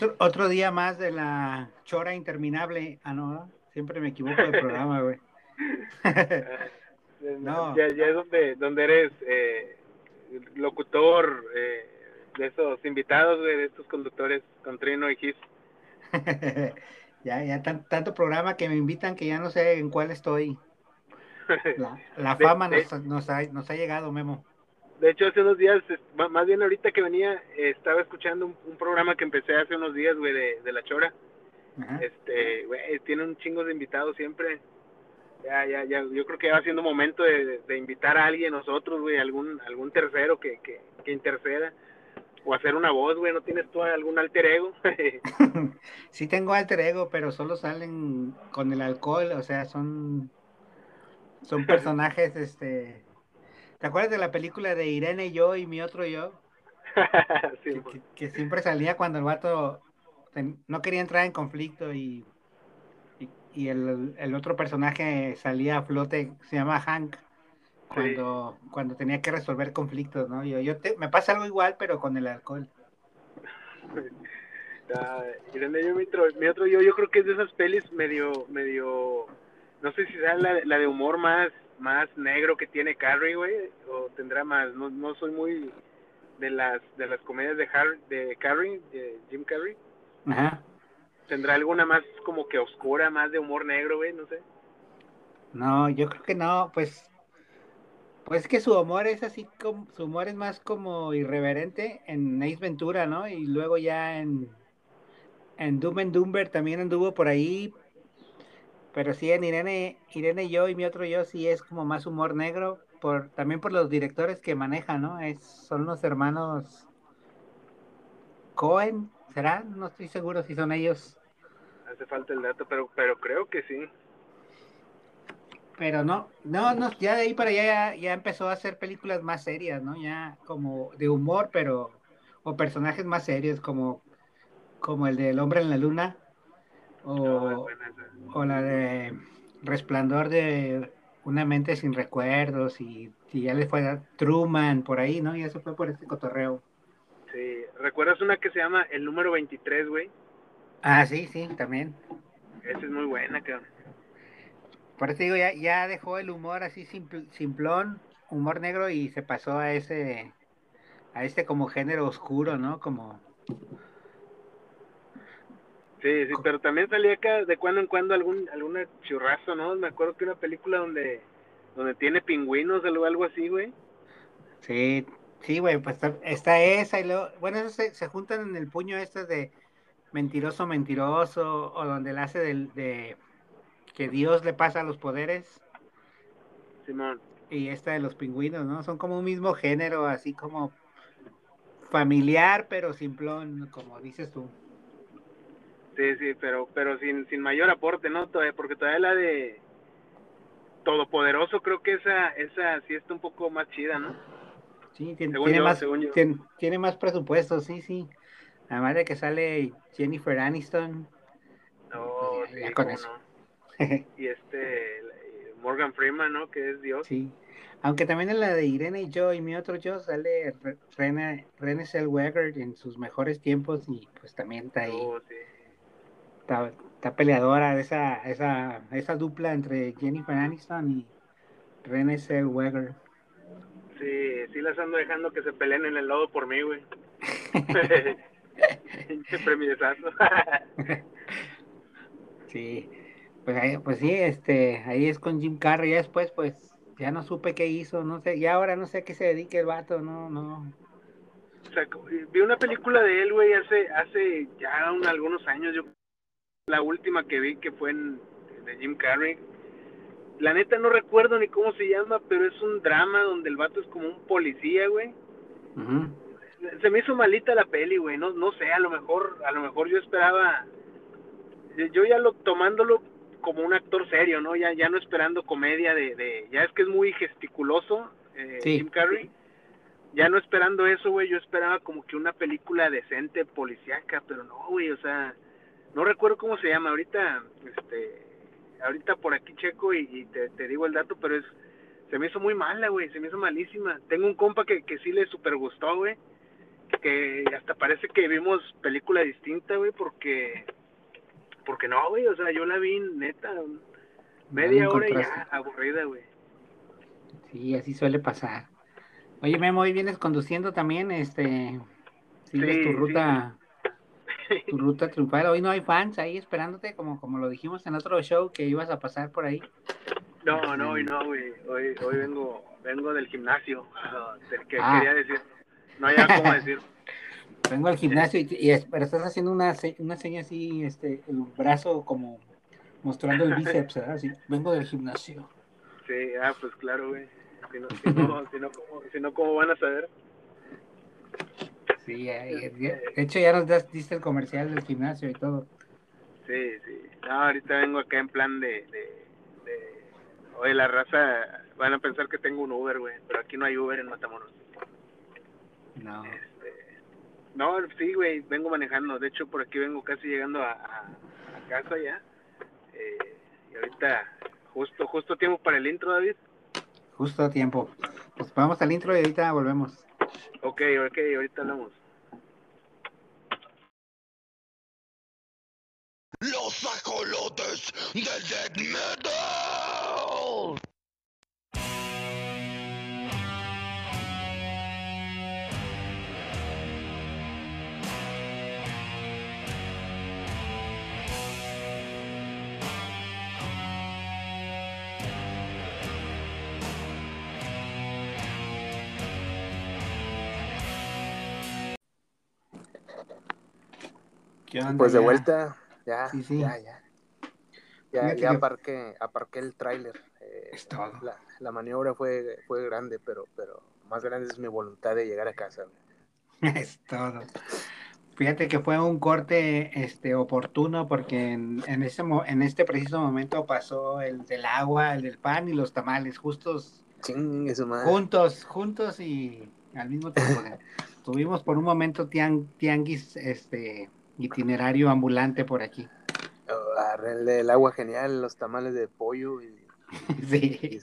Otro, otro día más de la chora interminable. Ah, no, siempre me equivoco de programa, güey. no. Ya, ya, es donde, donde eres eh, locutor eh, de esos invitados, güey, de estos conductores con Trino y Gis. ya, ya tanto programa que me invitan que ya no sé en cuál estoy. La, fama nos, nos, ha, nos ha llegado, Memo de hecho, hace unos días, más bien ahorita que venía, estaba escuchando un, programa que empecé hace unos días, güey, de, La Chora. Este, güey, tiene un chingo de invitados siempre. Ya, ya, ya, yo creo que va siendo momento de, invitar a alguien, nosotros, güey, algún, algún tercero que, que, que interceda. O hacer una voz, güey, ¿no tienes tú algún alter ego? sí tengo alter ego, pero solo salen con el alcohol, o sea, son, son personajes, este ¿Te acuerdas de la película de Irene y yo y mi otro yo? sí, que, siempre salía cuando el vato no quería entrar en conflicto y, y, el, otro personaje salía a flote, se llama Hank, cuando, cuando tenía que resolver conflictos, ¿no? Yo, yo me pasa algo igual, pero con el alcohol. Irene y yo, mi otro, yo, yo creo que es de esas pelis medio, medio, no sé si sea la, la de humor más más negro que tiene Carrie, güey, o tendrá más, no, no soy muy de las de las comedias de Harry, de Carrie, de Jim Carrey. Ajá. ¿Tendrá alguna más como que oscura, más de humor negro, güey? No sé. No, yo creo que no, pues pues que su humor es así como su humor es más como irreverente en Ace Ventura, ¿no? Y luego ya en en Doom and Dumber también anduvo por ahí, pero sí, en Irene, Irene yo y mi otro yo sí es como más humor negro, por, también por los directores que manejan, ¿no? Es, son los hermanos Cohen, ¿será? No estoy seguro si son ellos. Hace falta el dato, pero, pero creo que sí. Pero no, no, no, ya de ahí para allá ya, empezó a hacer películas más serias, ¿no? Ya como de humor, pero, o personajes más serios, como, como el del hombre en la luna, o, o la de Resplandor de una mente sin recuerdos y, ya le fue a Truman por ahí, ¿no? Y eso fue por este cotorreo. Sí, ¿recuerdas una que se llama El número 23, güey? Ah, sí, sí, también. Esa es muy buena, cabrón. Por eso digo, ya, ya dejó el humor así simplón, humor negro y se pasó a ese, a este como género oscuro, ¿no? Como Sí, sí, pero también salía acá de cuando en cuando algún alguna churrazo, ¿no? Me acuerdo que una película donde donde tiene pingüinos o algo así, güey. Sí, sí, güey, pues está, esa y luego, bueno, eso se, se, juntan en el puño este de mentiroso, mentiroso, o donde le hace del, de que Dios le pasa los poderes. Simón. Y esta de los pingüinos, ¿no? Son como un mismo género, así como familiar, pero simplón, como dices tú. Sí, sí, pero, pero sin, sin mayor aporte, ¿no? Todavía, porque todavía la de Todopoderoso, creo que esa, esa sí está un poco más chida, ¿no? Sí, tiene, tiene más, tiene, más presupuesto, sí, sí. Además de que sale Jennifer Aniston. No, pues sí, con eso. y este, Morgan Freeman, ¿no? Que es Dios. Sí. Aunque también en la de Irene y yo y mi otro yo sale René Zellweger en sus mejores tiempos y pues también está ahí. Oh, sí está, peleadora esa, esa, esa dupla entre Jennifer Aniston y Renée Zellweger. Sí, sí las ando dejando que se peleen en el lodo por mí, güey. sí, pues, ahí, pues sí, este, ahí es con Jim Carrey, ya después pues ya no supe qué hizo, no sé, y ahora no sé a qué se dedique el vato, no, no. O sea, vi una película de él, güey, hace, hace ya algunos años, yo la última que vi que fue en, de Jim Carrey. La neta no recuerdo ni cómo se llama, pero es un drama donde el vato es como un policía, güey. Se me hizo malita la peli, güey. No, no sé, a lo mejor, a lo mejor yo esperaba, yo ya lo tomándolo como un actor serio, ¿no? Ya, ya no esperando comedia de, de ya es que es muy gesticuloso eh, Jim Carrey. Ya no esperando eso, güey, yo esperaba como que una película decente, policíaca, pero no, güey, o sea, no recuerdo cómo se llama ahorita este ahorita por aquí checo y, te, te, digo el dato pero es se me hizo muy mala güey se me hizo malísima tengo un compa que, que sí le super gustó güey que hasta parece que vimos película distinta, güey, porque porque no, güey, o sea, yo la vi neta media hora y ya aburrida, güey. Sí, así suele pasar. Oye, Memo, hoy vienes conduciendo también, este, sigues tu ruta, tu ruta triunfal. Hoy no hay fans ahí esperándote, como, como lo dijimos en otro show que ibas a pasar por ahí. No, no, hoy no, güey. Hoy, hoy vengo, vengo del gimnasio, del que ah. quería decir. No hay cómo decir. Vengo al gimnasio y, y, pero estás haciendo una, una seña así, este, el brazo como mostrando el bíceps, ¿verdad? Así, vengo del gimnasio. Sí, ah, pues claro, güey. Si no, si no, si no, ¿cómo, si no, ¿cómo van a saber? Sí, de hecho ya nos diste el comercial del gimnasio y todo. Sí, sí. No, ahorita vengo acá en plan de, de, de... Oye, la raza van a pensar que tengo un Uber, güey, pero aquí no hay Uber en Matamoros. No. Este, no, sí, güey, vengo manejando. De hecho, por aquí vengo casi llegando a, a, a casa ya. Eh, y ahorita, justo, justo tiempo para el intro, David. Justo tiempo. Pues vamos al intro y ahorita volvemos. Ok, ok, ahorita hablamos. Los ajolotes del pues de vuelta, ya, ya, ya. Ya, ya aparqué, el tráiler. Eh, la, la, maniobra fue, fue grande, pero, pero más grande es mi voluntad de llegar a casa. es todo. Fíjate que fue un corte este, oportuno porque en, en, ese, en este preciso momento pasó el del agua, el del pan y los tamales, justos. Juntos, juntos y al mismo tiempo. Tuvimos por un momento tiang, tianguis este, itinerario ambulante por aquí. Oh, el, agua genial, los tamales de pollo y, sí.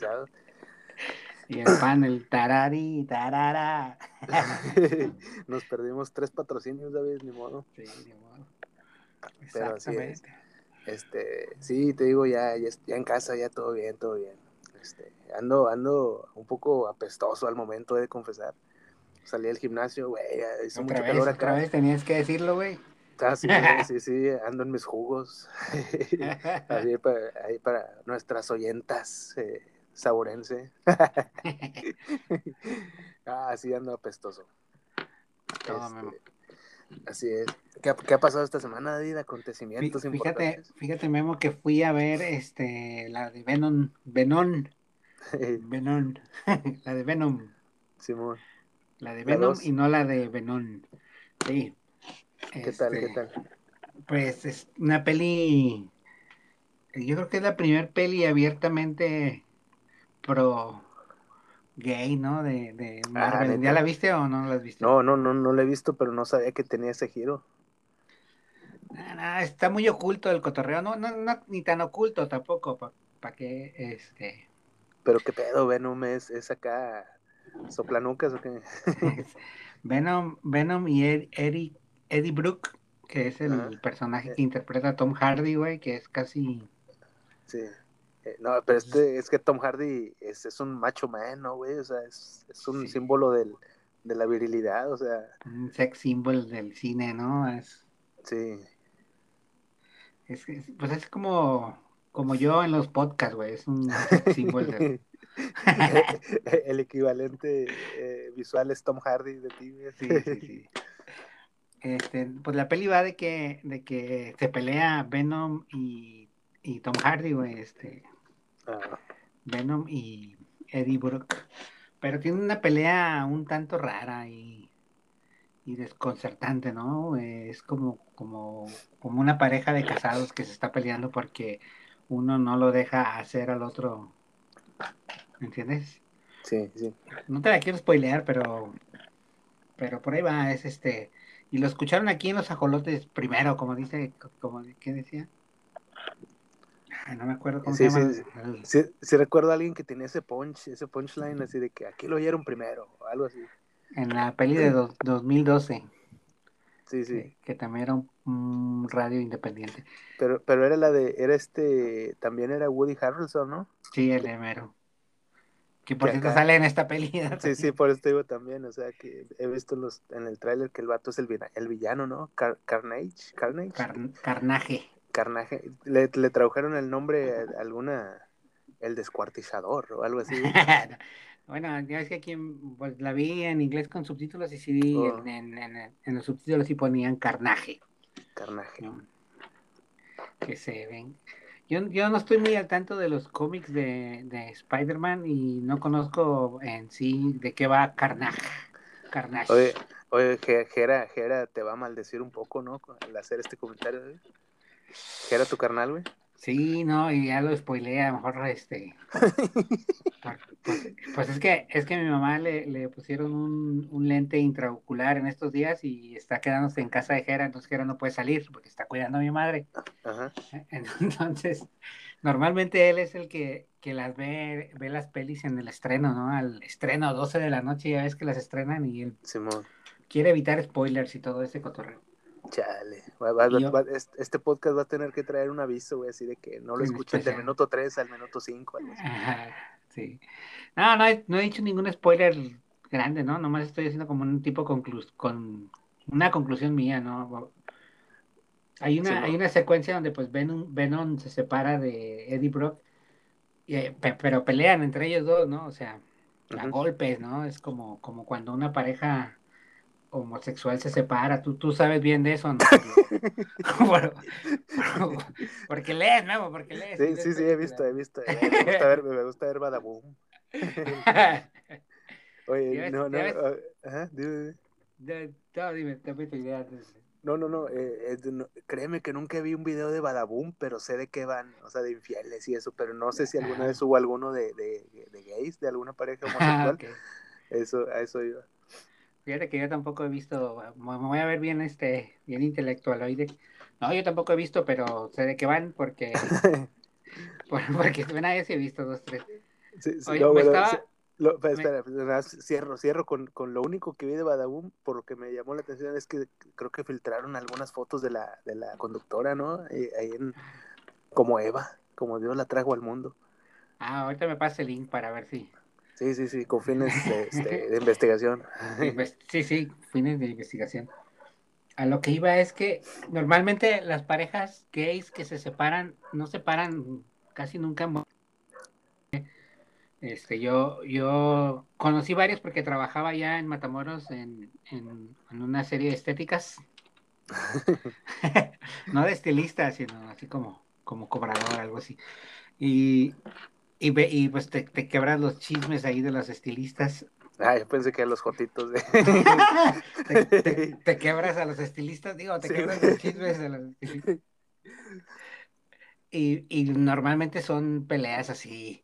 Y el pan, el tarari, tarara. Nos perdimos tres patrocinios, David, ni modo. Sí, ni modo. Pero así es. Este, sí, te digo, ya, ya, en casa, ya todo bien, todo bien. Este, ando, ando un poco apestoso al momento de confesar. Salí del gimnasio, güey, hizo mucho calor acá. Otra vez tenías que decirlo, güey. Ah, sí, sí, sí, ando en mis jugos. ahí, para, nuestras oyentas eh, saborense. ah, sí, ando apestoso. Este, así es. ¿Qué, ha pasado esta semana, David? Acontecimientos fíjate, importantes. Fíjate, Memo, que fui a ver este, la de Venom. Venom. Venom. la de Venom. Simón. La de Venom y no la de Venom. Sí. ¿Qué tal? ¿Qué este, tal? Pues es una peli. Yo creo que es la primera peli abiertamente pro gay, ¿no? De, de ah, Marvel. ¿Ya la viste o no la has visto? No, no, no, no la he visto, pero no sabía que tenía ese giro. está muy oculto el cotorreo, no, no, no ni tan oculto tampoco, para pa que este. Pero qué pedo, Venom es, es acá soplanucas o qué. Venom, Venom y Eric Eddie Brooke, que es el personaje que interpreta a Tom Hardy, güey, que es casi... Sí. Eh, no, pero este, es que Tom Hardy es, es un macho man, ¿no, güey? O sea, es, es un símbolo del, de la virilidad, o sea... Un sex symbol del cine, ¿no? Es... Sí. Es, pues es como, como yo en los podcasts, güey, es un sex symbol del... el equivalente eh, visual es Tom Hardy de ti, Sí, sí, sí. Este, pues la peli va de que, de que se pelea Venom y, y Tom Hardy, güey, este. Ah. Venom y Eddie Brooke. Pero tiene una pelea un tanto rara y, y desconcertante, ¿no? Es como, como, como una pareja de casados que se está peleando porque uno no lo deja hacer al otro. ¿Me entiendes? Sí, sí. No te la quiero spoilear, pero pero por ahí va, es este y lo escucharon aquí en los ajolotes primero, como dice, como, ¿qué decía? no me acuerdo cómo se llama. Sí, sí, recuerdo a alguien que tenía ese punch, ese punchline así de que aquí lo oyeron primero, o algo así. En la peli de 2012. Sí, sí. Que, también era un, radio independiente. Pero, pero era la de, era este, también era Woody Harrelson, ¿no? Sí, el de Mero. Que por cierto sale en esta peli. Sí, sí, por eso te digo también, o sea, que he visto en, los, en el tráiler que el vato es el, el villano, ¿no? Carnage, Carnage. carnaje. Carnaje. Le, le tradujeron el nombre a alguna, el descuartizador o algo así. bueno, ya es que aquí pues, la vi en inglés con subtítulos y sí, oh. en, en, en, los subtítulos sí ponían carnaje. Carnaje. Que se ven. Yo, yo no estoy muy al tanto de los cómics de, de Spider-Man y no conozco en sí de qué va Carnage. Carnage. Oye, oye Gera, Gera te va a maldecir un poco, ¿no? Al hacer este comentario. ¿eh? Tu carnal, güey. Sí, no, y ya lo spoileé, a lo mejor este. pues, pues, es que es que mi mamá le, le pusieron un, un, lente intraocular en estos días y está quedándose en casa de Jera, entonces Jera no puede salir porque está cuidando a mi madre. Ajá. Entonces, normalmente él es el que, que las ve, ve las pelis en el estreno, ¿no? Al estreno 12 de la noche, ya ves que las estrenan y él quiere evitar spoilers y todo ese cotorreo. Chale. este podcast va a tener que traer un aviso, güey, así de que no lo escuchen del minuto 3 al minuto 5. sí. No, no he, no he dicho ningún spoiler grande, ¿no? Nomás estoy haciendo como un tipo conclu con una conclusión mía, ¿no? Hay una, hay una secuencia donde pues Venom, Venom se separa de Eddie Brock, y, pero pelean entre ellos dos, ¿no? O sea, a golpes, ¿no? Es como, como cuando una pareja homosexual se separa, tú, tú sabes bien de eso, ¿no? porque lees, ¿no? Porque lees. Sí, sí, sí, he visto, he visto. Me gusta ver, me gusta ver Badaboom. Oye, no, no, ah, ajá, dime. No, dime, te idea. No, no, no, eh, no, créeme que nunca vi un video de Badaboom, pero sé de qué van, o sea, de infieles y eso, pero no sé si alguna vez hubo alguno de, de, de gays, de alguna pareja homosexual. Eso, a eso iba. Fíjate que yo tampoco he visto, me voy a ver bien este, bien intelectual hoy. no, yo tampoco he visto, pero sé de qué van porque, porque ya sí he visto dos, tres. Sí, sí, no, estaba... espera, cierro, cierro con, con, lo único que vi de Badaboom, por lo que me llamó la atención es que creo que filtraron algunas fotos de la, de la conductora, ¿no? Eh, ahí en, como Eva, como Dios la trajo al mundo. Ah, ahorita me pasa el link para ver si, Sí, sí, sí, con fines de, este, investigación. Sí, sí, fines de investigación. A lo que iba es que normalmente las parejas gays que se separan, no separan casi nunca. Este, yo, yo conocí varios porque trabajaba ya en Matamoros en, en, una serie de estéticas. no de estilista, sino así como, como cobrador, algo así. Y y, y pues te, te, quebras los chismes ahí de los estilistas. Ah, yo pensé que los jotitos de... te, quebras a los estilistas, digo, te quebras los chismes de los estilistas. Y, y normalmente son peleas así,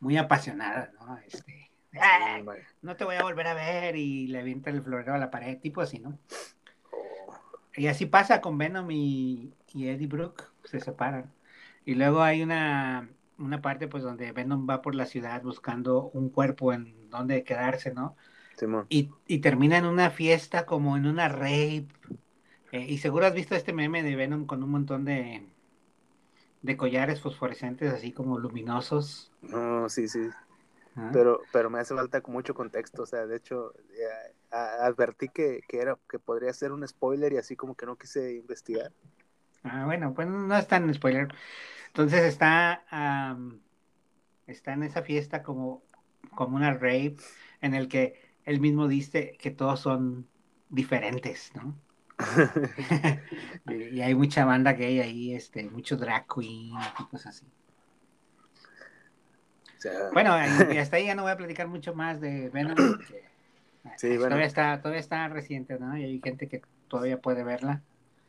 muy apasionadas, ¿no? Este, no te voy a volver a ver y le avienta el florero a la pared, tipo así, ¿no? Oh. Y así pasa con Venom y, y Eddie Brooke, se separan. Y luego hay una una parte pues donde Venom va por la ciudad buscando un cuerpo en donde quedarse, ¿no? Y, y, termina en una fiesta como en una rape. Eh, y seguro has visto este meme de Venom con un montón de, de collares fosforescentes así como luminosos. No, sí, sí. Ah. Pero, pero me hace falta mucho contexto. O sea, de hecho, advertí que, que, era, que podría ser un spoiler y así como que no quise investigar. Ah, bueno, pues no es tan spoiler. Entonces está, está en esa fiesta como, como una rape en el que él mismo dice que todos son diferentes, ¿no? y, hay mucha banda gay ahí, este, mucho drag queen y cosas así. bueno, y hasta ahí ya no voy a platicar mucho más de Venom porque sí, todavía, está, todavía está reciente, ¿no? Y hay gente que todavía puede verla.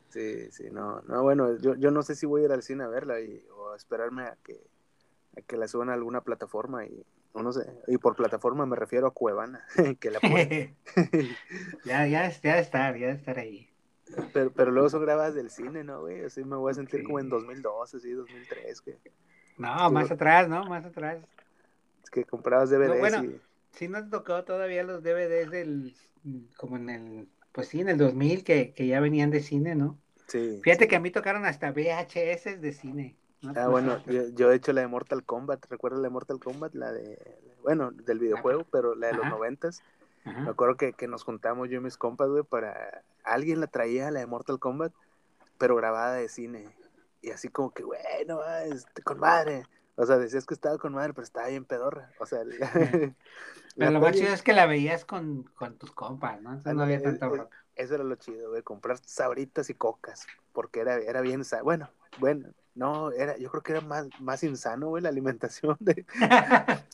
Sí, sí, no, no, bueno, yo, yo no sé si voy a ir al cine a verla y, o a esperarme a que, a que la suban a alguna plataforma y no sé, y por plataforma me refiero a Cuevana, que la ya, ya, ya de estar, ya de estar ahí. Pero, pero luego son grabadas del cine, ¿no, güey? Así me voy a sentir como en 2012, así, 2003, que... No, más atrás, ¿no? Más atrás. Es que comprabas DVDs bueno, y... sí nos tocó todavía los DVDs del, como en el Pues sí, en el 2000 que, que ya venían de cine, ¿no? Sí. Fíjate que a mí tocaron hasta VHS de cine. Ah, bueno, yo, he hecho la de Mortal Kombat. ¿Recuerdas la de Mortal Kombat? La de, bueno, del videojuego, pero la de los noventas. Me acuerdo que, que, nos juntamos yo y mis compas, güey, para... Alguien la traía, la de Mortal Kombat, pero grabada de cine. Y así como que, bueno, este, con madre. O sea, decías que estaba con madre, pero estaba bien pedorra. O sea, pero lo más chido es que la veías con, con tus compas, ¿no? Entonces no había tanta Eso era lo chido, güey, comprar sabritas y cocas, porque era, era bien, bueno, bueno, no, era, yo creo que era más, más insano, güey, la alimentación de...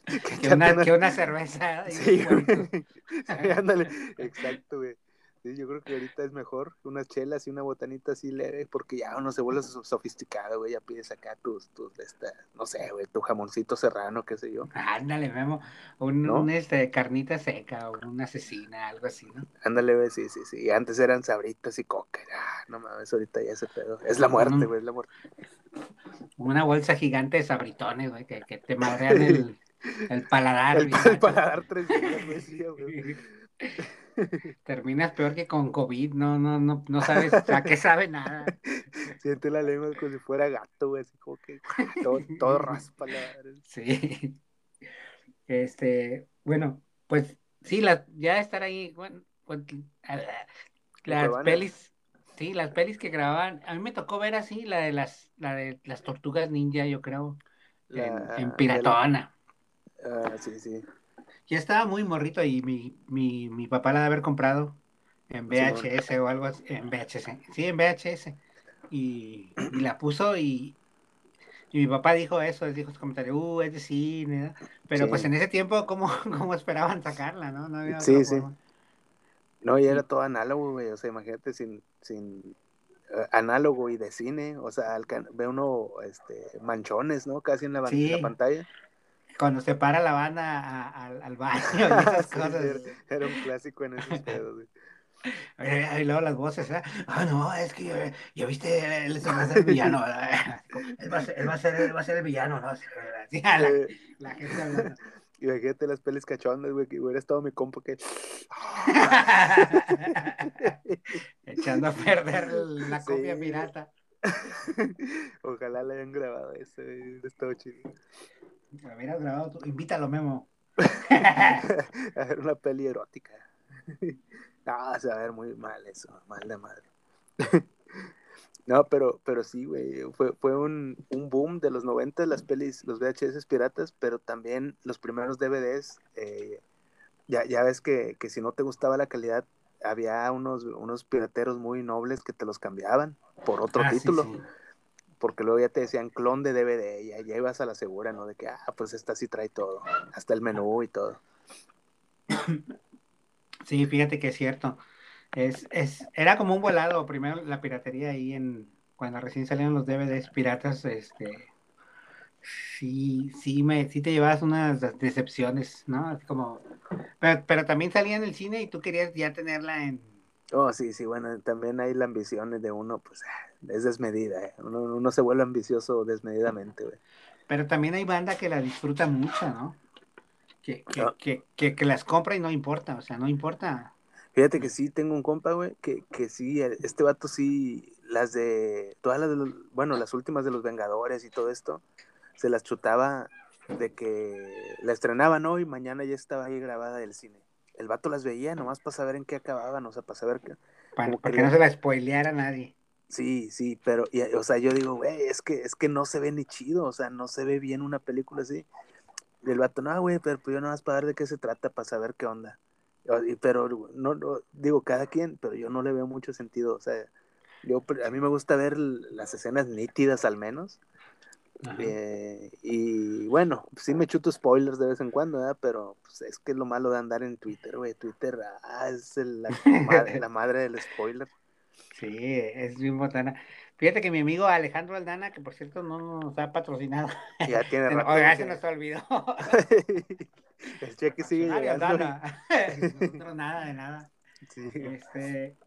que, una, que, una, cerveza. Sí, güey. sí, ándale, exacto, güey. Sí, yo creo que ahorita es mejor unas chelas y una botanita así leve, porque ya uno se vuelve sofisticado, güey, ya pides acá tus, tus, esta, no sé, güey, tu jamoncito serrano, qué sé yo. Ándale, Memo, un, este, carnita seca o una asesina, algo así, ¿no? Ándale, güey, sí, sí, sí, antes eran sabritas y coca, ah, no mames, ahorita ya ese pedo, es la muerte, güey, es la muerte. Una bolsa gigante de sabritones, güey, que, que te madrean el, el paladar. El, el paladar tres días, güey, Terminas peor que con COVID, no, no, no, no sabes a qué sabe nada. Siente la lengua como si fuera gato, güey, así como que todo, todo raspa la... Sí. Este, bueno, pues sí, la, ya estar ahí, bueno, pues, las pelis, sí, las pelis que grababan, a mí me tocó ver así la de las, la de las tortugas ninja, yo creo, en, Piratona. Ah, sí, sí ya estaba muy morrito y mi, mi, mi papá la de haber comprado en VHS o algo así, en VHS, sí, en VHS. Y, la puso y, y, mi papá dijo eso, él dijo su comentario, uh, es de cine, pero pues en ese tiempo, ¿cómo, cómo esperaban sacarla, no? no había sí, sí. No, y era todo análogo, güey, o sea, imagínate sin, sin eh, análogo y de cine, o sea, ve uno este, manchones, ¿no? Casi en la, la pantalla cuando se para la banda al baño y esas cosas. Era, un clásico en esos pedos, Y luego las voces, ¿eh? ah, no, es que ya viste, él va a ser el villano, él va a ser, él va a ser, él va a ser el villano, ¿no? Sí, la, la, gente hablando. Imagínate las pelis cachondas, güey, que hubiera estado mi compa que... Echando a perder la copia pirata. Ojalá la hayan grabado eso, estado chido. Hubieras grabado tú. Invítalo, Memo. a ver una peli erótica. no, se va a ver muy mal eso, mal de madre. no, pero, pero sí, güey, fue, fue un, un, boom de los 90 las pelis, los VHS piratas, pero también los primeros DVDs. Eh, ya, ya ves que, que si no te gustaba la calidad, había unos, unos pirateros muy nobles que te los cambiaban por otro ah, título porque luego ya te decían clon de DVD y ya ibas a la segura, ¿no? De que, ah, pues esta sí trae todo, hasta el menú y todo. Sí, fíjate que es cierto. Es, es, era como un volado, primero la piratería ahí en, cuando recién salieron los DVDs piratas, este, sí, sí me, sí te llevabas unas decepciones, ¿no? Así como, pero, pero también salía en el cine y tú querías ya tenerla en Oh, sí, sí, bueno, también hay la ambición de uno, pues es desmedida, ¿eh? uno, se vuelve ambicioso desmedidamente, güey. Pero también hay banda que la disfruta mucho, ¿no? Que, que, ah. que, que, las compra y no importa, o sea, no importa. Fíjate que sí, tengo un compa, güey, que, que sí, este vato sí, las de, todas las de los, bueno, las últimas de los Vengadores y todo esto, se las chutaba de que la estrenaban hoy, mañana ya estaba ahí grabada del cine el vato las veía nomás para saber en qué acababan, o sea, para saber que... Para, que, no se la spoileara a nadie. Sí, sí, pero, o sea, yo digo, güey, es que, es que no se ve ni chido, o sea, no se ve bien una película así. Y el vato, no, güey, pero pues yo nomás para ver de qué se trata, para saber qué onda. Pero, no, no, digo, cada quien, pero yo no le veo mucho sentido, o sea, yo, a mí me gusta ver las escenas nítidas al menos, eh, y bueno, sí me chuto spoilers de vez en cuando, pero pues, es que es lo malo de andar en Twitter, güey. Twitter ah, es la, madre, la, madre, del spoiler. Sí, es bien botana. Fíjate que mi amigo Alejandro Aldana, que por cierto no nos ha patrocinado. Ya tiene rato. Oiga, se nos olvidó. El cheque sigue llegando. no, nada de nada. Sí. Este,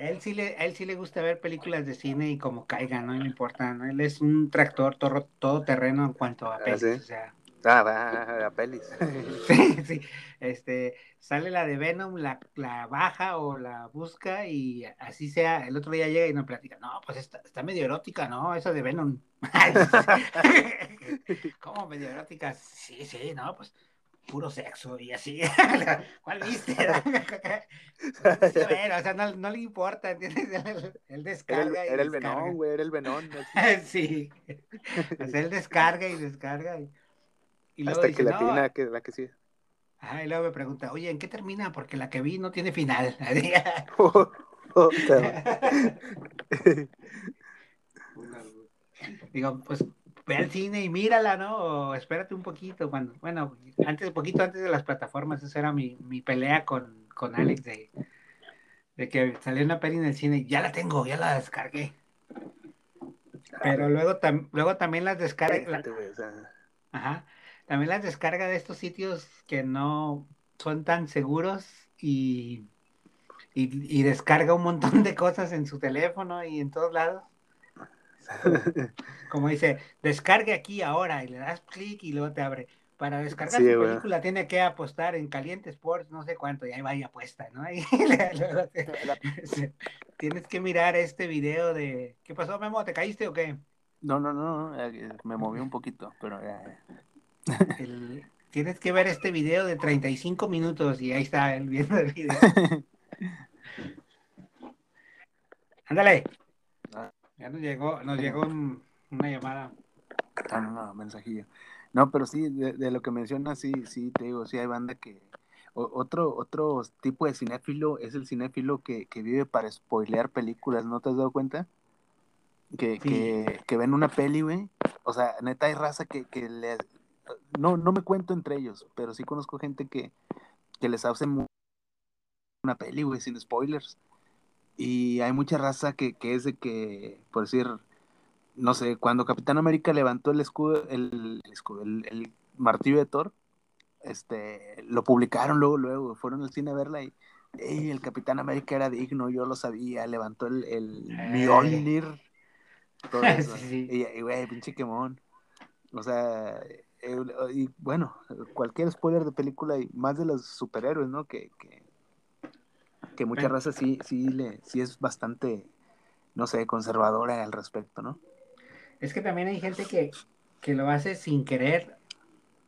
él sí le, él sí le gusta ver películas de cine y como caiga, no le importa, ¿no? Él es un tractor todo, todo terreno en cuanto a ah, pelis, o sea. Ah, va, a pelis. sí, sí. Este, sale la de Venom, la, la, baja o la busca y así sea. El otro día llega y nos platica, no, pues está, está medio erótica, ¿no? Esa de Venom. ¿Cómo medio erótica? Sí, sí, no, pues puro sexo y así. ¿Cuál viste? bueno, o sea, no, no, le importa, ¿entiendes? Él, descarga. Era el, el venón, güey, era el venón. sí. O sea, él descarga y descarga. Y, y Hasta dice, que la no, que la que sí. Ajá, y luego me pregunta, oye, ¿en qué termina? Porque la que vi no tiene final. Digo, pues ve al cine y mírala, ¿no? O espérate un poquito. Cuando, bueno, antes, poquito antes de las plataformas, esa era mi, mi pelea con, con Alex de, de, que salió una peli en el cine. Ya la tengo, ya la descargué. Pero luego, tam, luego también las descarga. Ajá. También las descarga de estos sitios que no son tan seguros y, y, y descarga un montón de cosas en su teléfono y en todos lados. Como dice, descargue aquí ahora y le das clic y luego te abre. Para descargar su película tiene que apostar en Caliente Sports, no sé cuánto, y ahí va y apuesta, ¿no? tienes que mirar este video de... ¿Qué pasó, Memo? ¿Te caíste o qué? No, no, no, eh, me moví un poquito, pero Tienes que ver este video de 35 minutos y ahí está el viendo el video. Ándale. Ya nos llegó, nos llegó una llamada. Ah, no, no, mensajillo. No, pero sí, de, lo que mencionas, sí, sí, te digo, sí hay banda que... otro, otro tipo de cinéfilo es el cinéfilo que, que, vive para spoilear películas, ¿no te has dado cuenta? Que, que, que ven una peli, güey. O sea, neta hay raza que, que les... No, no me cuento entre ellos, pero sí conozco gente que, que les hace una peli, güey, sin spoilers. Y hay mucha raza que, que es de que, por decir, no sé, cuando Capitán América levantó el escudo, el, escudo, el, martillo de Thor, este, lo publicaron luego, luego, fueron al cine a verla y el Capitán América era digno, yo lo sabía, levantó el, el Mjolnir, todo eso. Y, güey, pinche quemón. O sea, eh, y bueno, cualquier spoiler de película y más de los superhéroes, ¿no? Que, que, que mucha raza sí, sí, le, sí es bastante, no sé, conservadora al respecto, ¿no? Es que también hay gente que, que lo hace sin querer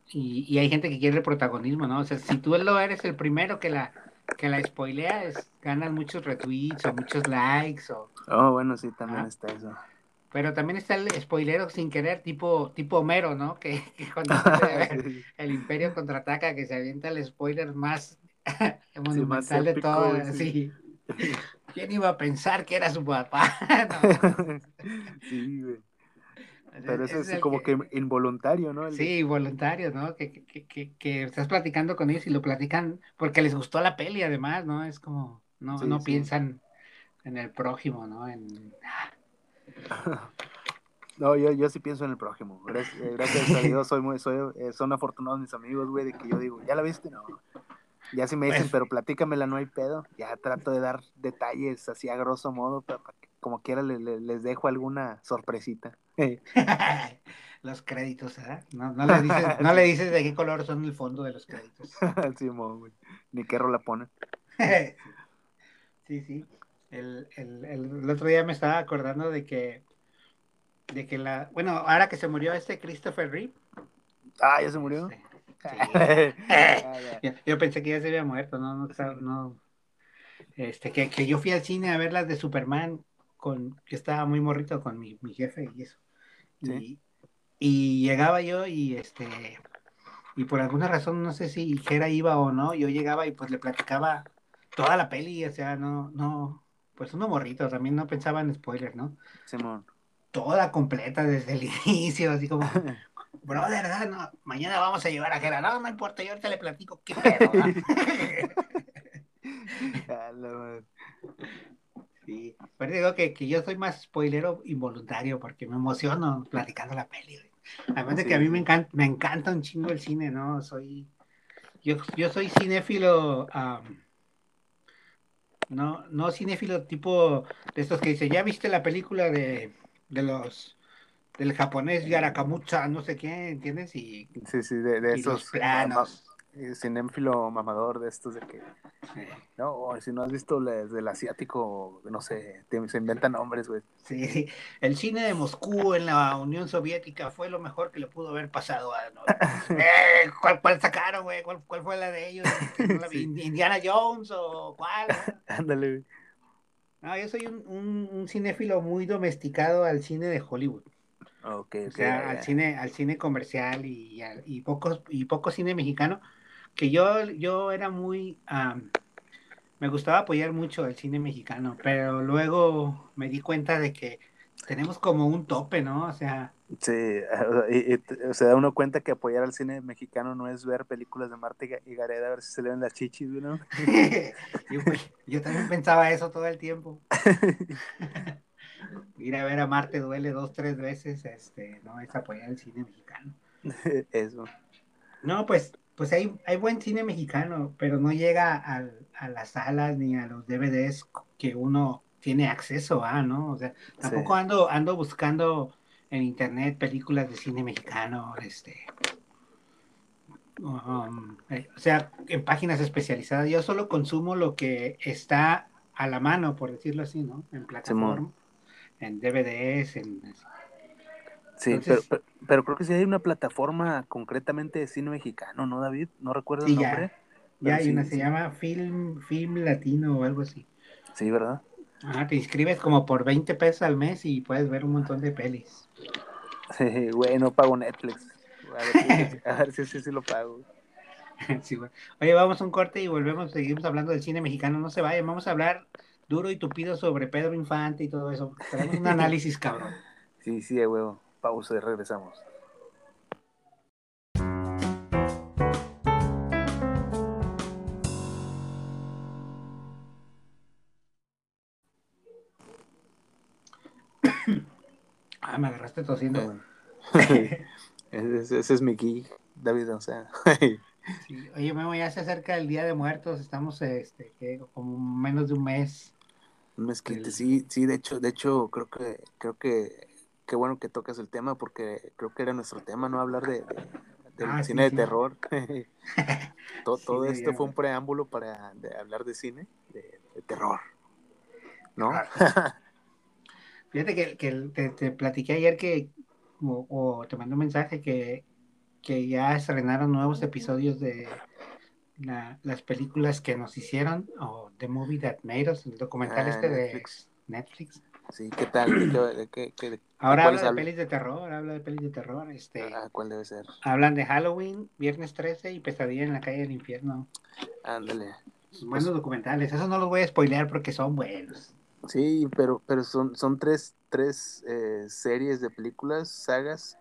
y, y, hay gente que quiere el protagonismo, ¿no? O sea, si tú lo eres el primero que la, que la spoilea, es, ganas muchos retweets o muchos likes o... Oh, bueno, sí, también está eso. Pero también está el spoilero sin querer, tipo, tipo Homero, ¿no? Que, que cuando el Imperio contraataca, que se avienta el spoiler más monumental de todo, sí. ¿Quién iba a pensar que era su papá? sí, güey. Pero eso es, como que... involuntario, ¿no? Sí, involuntario, ¿no? Que, que, que, que, estás platicando con ellos y lo platican porque les gustó la peli, además, ¿no? Es como, no, no piensan en el prójimo, ¿no? En... No, yo, yo sí pienso en el prójimo. Gracias, gracias a Dios soy muy, soy, eh, son afortunados mis amigos, güey, de que yo digo, ¿ya la viste? No. Ya si me dicen, pues pero platícamela, no hay pedo. Ya trato de dar detalles así a grosso modo, pero como quiera les dejo alguna sorpresita. los créditos, ¿eh? No, no, le dices, no le dices de qué color son el fondo de los créditos. sí, güey. Ni qué rola ponen. sí, sí. El, el, el, otro día me estaba acordando de que, de que la, bueno, ahora que se murió este Christopher Reeve. Ah, ya se murió. Sí. yo, pensé que ya se había muerto, no, no, no. Este, que, que, yo fui al cine a ver las de Superman con, que estaba muy morrito con mi, mi jefe y eso. Y, y, llegaba yo y este, y por alguna razón, no sé si Jera iba o no, yo llegaba y pues le platicaba toda la peli, o sea, no, no, pues uno morrito, también no pensaba en spoilers, ¿no? Simón. Toda completa desde el inicio, así como, brother, no, mañana vamos a llevar a Jera. No, no importa, yo ahorita le platico qué pedo. sí, pero digo que, que, yo soy más spoilero involuntario porque me emociono platicando la peli. Además de que a mí me encanta, me encanta un chingo el cine, ¿no? Soy, yo, yo soy cinéfilo, no, no cinéfilo tipo de estos que dice, ¿ya viste la película de, de los del japonés Yarakamucha, no sé qué, ¿entiendes? Y, sí, sí, de, esos planos. cinéfilo mamador de estos de que no, si no has visto el del asiático, no sé, se inventan nombres, güey. Sí, el cine de Moscú en la Unión Soviética fue lo mejor que le pudo haber pasado a... Eh, ¿cuál, sacaron, güey? ¿Cuál, fue la de ellos? ¿Indiana Jones o cuál? Ándale, güey. No, yo soy un, un, cinéfilo muy domesticado al cine de Hollywood. Okay, o sea, al cine, al cine comercial y, y, pocos, y poco cine mexicano, que yo, yo era muy, me gustaba apoyar mucho el cine mexicano, pero luego me di cuenta de que tenemos como un tope, ¿no? O sea... Sí, y, se da uno cuenta que apoyar al cine mexicano no es ver películas de Marta y Gareda a ver si se le ven las chichis, ¿no? Pues, yo, también pensaba eso todo el tiempo. Ir a ver a Marte duele dos, tres veces, este, no es apoyar el cine mexicano. Eso. No, pues pues hay, hay buen cine mexicano, pero no llega a, a, las salas ni a los DVDs que uno tiene acceso a, ¿no? O sea, tampoco ando, ando buscando en internet películas de cine mexicano, este, um, eh, o sea, en páginas especializadas. Yo solo consumo lo que está a la mano, por decirlo así, ¿no? En plataforma, en DVDs, en Sí, pero, pero, creo que sí hay una plataforma concretamente de cine mexicano, ¿no, David? No recuerdo el nombre. Ya, hay una, se llama Film, Film Latino o algo así. Sí, ¿verdad? Ah, te inscribes como por 20 pesos al mes y puedes ver un montón de pelis. Sí, güey, no pago Netflix. A ver, si, sí, lo pago. Sí, Oye, vamos a un corte y volvemos, seguimos hablando del cine mexicano. No se vayan, vamos a hablar duro y tupido sobre Pedro Infante y todo eso. Tenemos un análisis, cabrón. Sí, sí, de huevo pausa y regresamos. Ah, me agarraste tosiendo. ese, es mi gig, David, o sea. Oye, Memo, ya se acerca el Día de Muertos, estamos este, como menos de un mes. Un mes que sí, sí, de hecho, de hecho, creo que, creo que qué bueno que tocas el tema porque creo que era nuestro tema, ¿no? Hablar de, del ah, cine de terror. todo, esto fue un preámbulo para hablar de cine, de, terror, ¿no? Fíjate que, te, te, platiqué ayer que, o, te mandé un mensaje que, que ya estrenaron nuevos episodios de las películas que nos hicieron, o The Movie That Made Us, el documental ah, este de Netflix. Sí, ¿qué tal? ¿Qué, Ahora habla de pelis de terror, habla de pelis de terror. Este, ah, ¿Cuál debe ser? Hablan de Halloween, Viernes 13 y Pesadilla en la calle del infierno. Ándale. Buenos pues documentales, esos no los voy a spoilear porque son buenos. Sí, pero, pero son, son tres, tres eh, series de películas, sagas,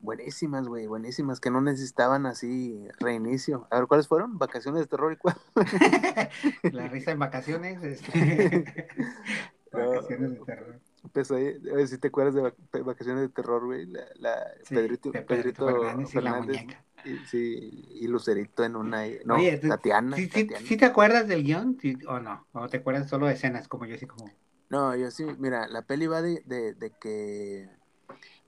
buenísimas, güey, buenísimas, que no necesitaban así reinicio. A ver, ¿cuáles fueron? ¿Vacaciones de terror y cuál? la risa en vacaciones. Este... Vacaciones de terror. Pues ahí, a ver si te acuerdas de Vacaciones de Terror, güey. La, la Pedrito, Pedrito, Fernández, y, la sí, y Lucerito en una. No, Tatiana, ¿sí, ¿sí, te acuerdas del guion o no? ¿O te acuerdas solo de escenas como yo, así como.? No, yo sí, mira, la peli va de, de, de que.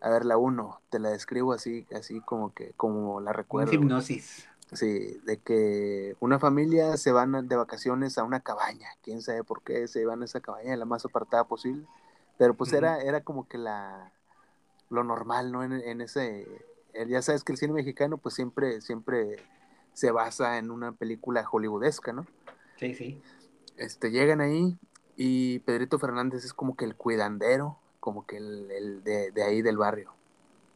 A ver, la uno, te la describo así, así como que, como la recuerdo. hipnosis. Sí, de que una familia se van de vacaciones a una cabaña, quién sabe por qué se van a esa cabaña la más apartada posible, pero pues era, era como que la lo normal, ¿no? En, ese, eh, ya sabes que el cine mexicano pues siempre, siempre se basa en una película hollywoodesca, ¿no? Sí, sí. Este, llegan ahí y Pedrito Fernández es como que el cuidandero, como que el, de, de, ahí del barrio.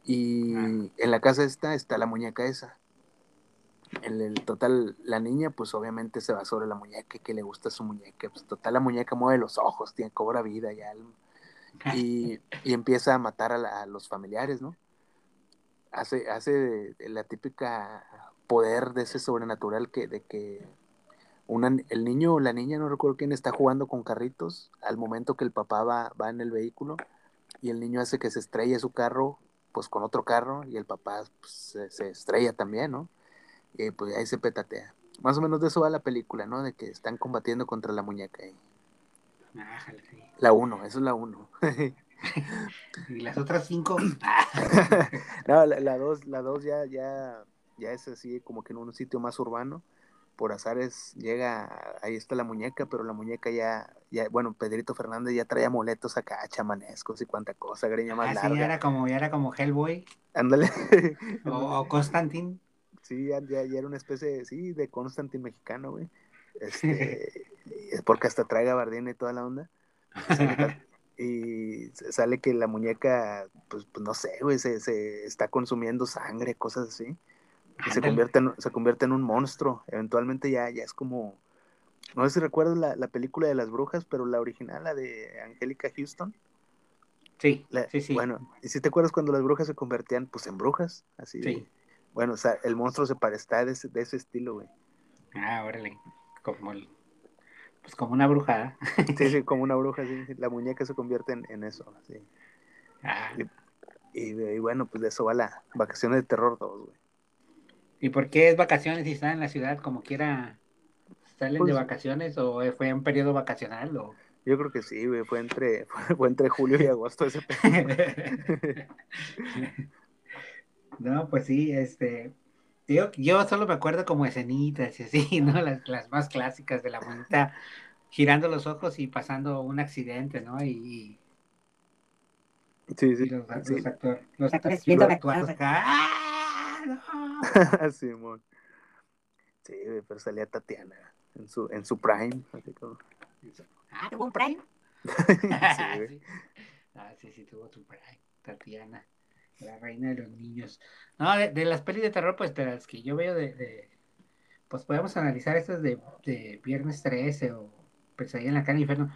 Y ah. en la casa esta está la muñeca esa en el total, la niña, pues obviamente se va sobre la muñeca, que le gusta su muñeca. Pues total, la muñeca mueve los ojos, tiene, cobra vida ya. Y, y empieza a matar a, los familiares, ¿no? Hace, hace la típica poder de ese sobrenatural que, de que una, el niño o la niña, no recuerdo quién, está jugando con carritos al momento que el papá va, va en el vehículo y el niño hace que se estrelle su carro pues con otro carro y el papá pues, se, se estrella también, ¿no? y pues ahí se petatea. Más o menos de eso va la película, ¿no? De que están combatiendo contra la muñeca. La 1, eso es la 1. y las otras cinco. no, la, dos, la dos ya, ya, ya es así como que en un sitio más urbano. Por azares llega, ahí está la muñeca, pero la muñeca ya, ya bueno, Pedrito Fernández ya traía amuletos acá, chamanescos y cuánta cosa, greña más ah, ya era como, ya era como Hellboy. Ándale. o, o Constantine. Sí, ya, ya, era una especie, sí, de Constantine mexicano, güey. Este, es porque hasta trae gabardina y toda la onda. y sale que la muñeca, pues, pues no sé, güey, se, se, está consumiendo sangre, cosas así. Y se convierte, en, se convierte en un monstruo. Eventualmente ya, ya es como, no sé si recuerdas la, la película de las brujas, pero la original, la de Angélica Houston. Sí, sí, sí. Bueno, ¿y si te acuerdas cuando las brujas se convertían, pues, en brujas? Así. Sí. Bueno, o sea, el monstruo se parece de ese, de ese estilo, güey. Ah, órale. Como el, pues como una bruja. Sí, sí, como una bruja, sí. La muñeca se convierte en, eso, sí. Ah. Y, bueno, pues de eso va la vacaciones de terror 2, güey. ¿Y por qué es vacaciones y están en la ciudad como quiera? ¿Salen de pues vacaciones o fue un periodo vacacional? O... Yo creo que sí, güey. Fue entre, fue, entre julio y agosto ese periodo. no, pues sí, este. Yo, yo solo me acuerdo como escenitas y así, ¿no? Las, las más clásicas de la monita girando los ojos y pasando un accidente, ¿no? Y, sí, sí, los, sí. los, actor, los actores. ¡Ah, no! Simón. Sí, pero salía Tatiana en su, en su prime. Así como... Ah, tuvo un prime. sí, sí. Ah, sí, sí, tuvo su prime. Tatiana, la reina de los niños. No, de, las pelis de terror, pues de las que yo veo de, pues podemos analizar estas de, de Viernes 13 o Pesadilla en la cara infierno.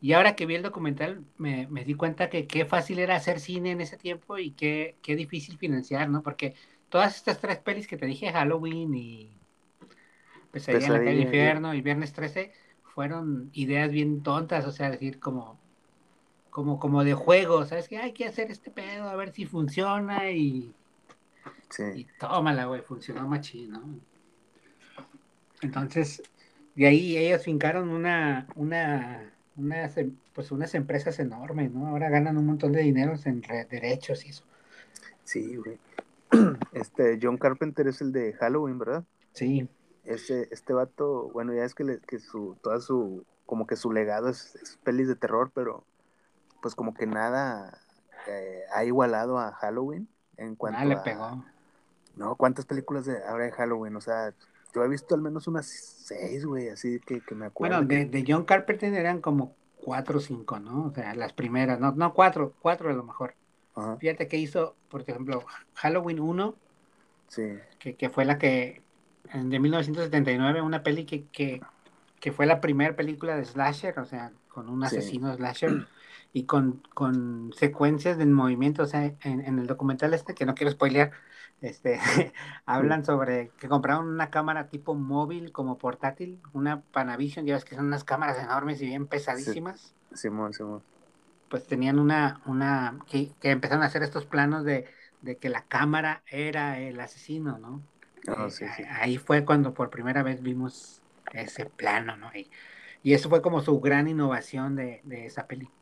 Y ahora que vi el documental, me, di cuenta que qué fácil era hacer cine en ese tiempo y qué, qué difícil financiar, ¿no? Porque todas estas tres pelis que te dije, Halloween y Pesadilla, en la calle infierno y Viernes 13, fueron ideas bien tontas, o sea, decir como como, como de juego, ¿sabes? Que hay que hacer este pedo, a ver si funciona y Sí. Y tómala, güey, funcionó machín, ¿no? Entonces, de ahí ellos fincaron una, una, pues unas empresas enormes, ¿no? Ahora ganan un montón de dinero en derechos y eso. Sí, güey. Este, John Carpenter es el de Halloween, ¿verdad? Sí. Este, este vato, bueno, ya es que, que su, toda su, como que su legado es, es, pelis de terror, pero pues como que nada eh, ha igualado a Halloween en cuanto ah, le pegó. No, ¿cuántas películas de ahora de Halloween? O sea, yo he visto al menos unas seis, güey, así que, que me acuerdo. Bueno, de, John Carpenter eran como cuatro o cinco, ¿no? O sea, las primeras, no, no cuatro, cuatro a lo mejor. Fíjate que hizo, por ejemplo, Halloween 1, sí. que, que fue la que, de 1979, una peli que, que, que fue la primera película de slasher, o sea, con un asesino slasher y con, con secuencias de movimiento, o sea, en, en, el documental este, que no quiero spoilear, este, hablan sobre que compraron una cámara tipo móvil como portátil, una Panavision, ya ves que son unas cámaras enormes y bien pesadísimas. Simón, Simón. Pues tenían una, una, que, que, empezaron a hacer estos planos de, de, que la cámara era el asesino, ¿no? Oh, sí, sí. Ahí fue cuando por primera vez vimos ese plano, ¿no? Y, y eso fue como su gran innovación de, de esa película.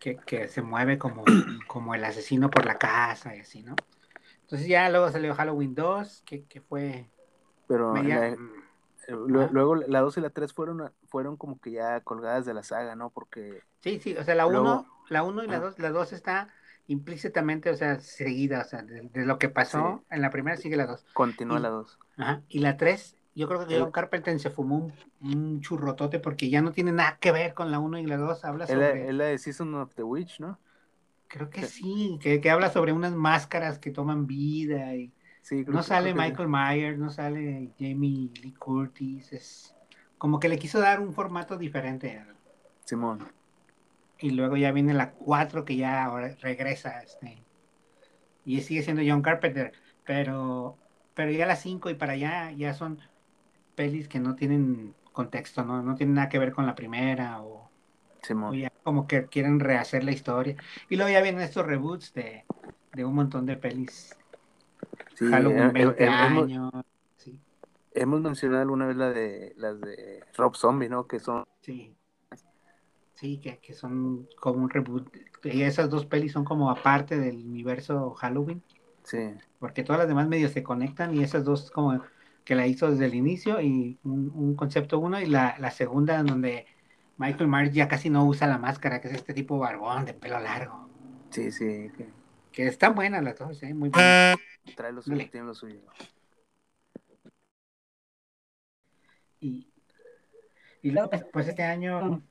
Que, que, se mueve como, como el asesino por la casa y así, ¿no? Entonces ya luego salió Halloween 2, que, que fue... Pero eh, luego la 2 y la 3 fueron, fueron como que ya colgadas de la saga, ¿no? Porque... Sí, sí, o sea, la 1 la uno y la 2, la 2 está implícitamente, o sea, seguida, o sea, de, lo que pasó en la primera sigue la 2. Continúa la 2. Ajá, y la 3, yo creo que John Carpenter se fumó un, un, churrotote porque ya no tiene nada que ver con la 1 y la 2, habla sobre... Es la de Season of the Witch, ¿no? Creo que sí, que, que, habla sobre unas máscaras que toman vida y no sale Michael Myers, no sale Jamie Lee Curtis, es como que le quiso dar un formato diferente Simón. Y luego ya viene la 4 que ya ahora regresa este y sigue siendo John Carpenter, pero pero ya la 5 y para allá ya son pelis que no tienen contexto, no no tienen nada que ver con la primera o como que quieren rehacer la historia. Y luego ya vienen estos reboots de, de un montón de pelis. Halloween 20 eh, eh, años. Hemos mencionado alguna vez la de las de Rob Zombie, ¿no? Que son. Sí. Sí, que, que son como un reboot. Y esas dos pelis son como aparte del universo Halloween. Sí. Porque todas las demás medios se conectan y esas dos como que la hizo desde el inicio y un, concepto uno y la, la, segunda en donde Michael Myers ya casi no usa la máscara, que es este tipo barbón de pelo largo. Sí, sí. Que, que están buenas las dos, ¿eh? muy buenas. Trae lo suyo, tiene lo suyo. Y, y luego, pues, pues este año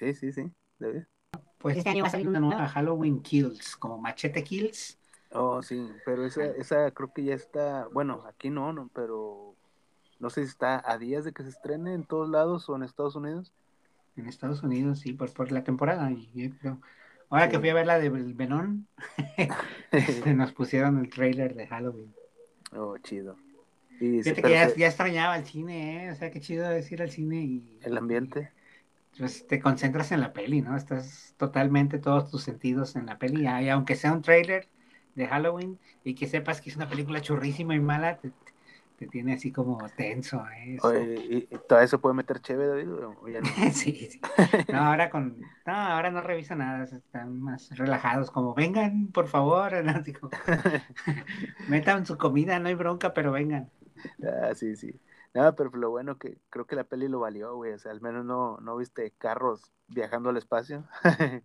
Sí, sí, sí. Pues este año va a salir una nueva Halloween Kills, como Machete Kills. Oh, sí, pero esa, esa creo que ya está, bueno, aquí no, no, pero no sé si está a días de que se estrene en todos lados o en Estados Unidos. En Estados Unidos, sí, por, por la temporada. Y, ahora que fui a ver la de Venom, nos pusieron el trailer de Halloween. Oh, chido. Fíjate que ya, ya, extrañaba el cine, ¿eh? O sea, qué chido es ir al cine y... El ambiente pues te concentras en la peli, ¿no? Estás totalmente todos tus sentidos en la peli, y aunque sea un trailer de Halloween y que sepas que es una película churrísima y mala, te, tiene así como tenso. ¿eh? ¿y, todo eso puede meter chévere, David? sí, sí. No, ahora con, no, ahora no revisa nada, están más relajados, como vengan, por favor, metan su comida, no hay bronca, pero vengan. Ah, sí, sí. Nada, pero lo bueno que creo que la peli lo valió, güey. O sea, al menos no, no viste carros viajando al espacio.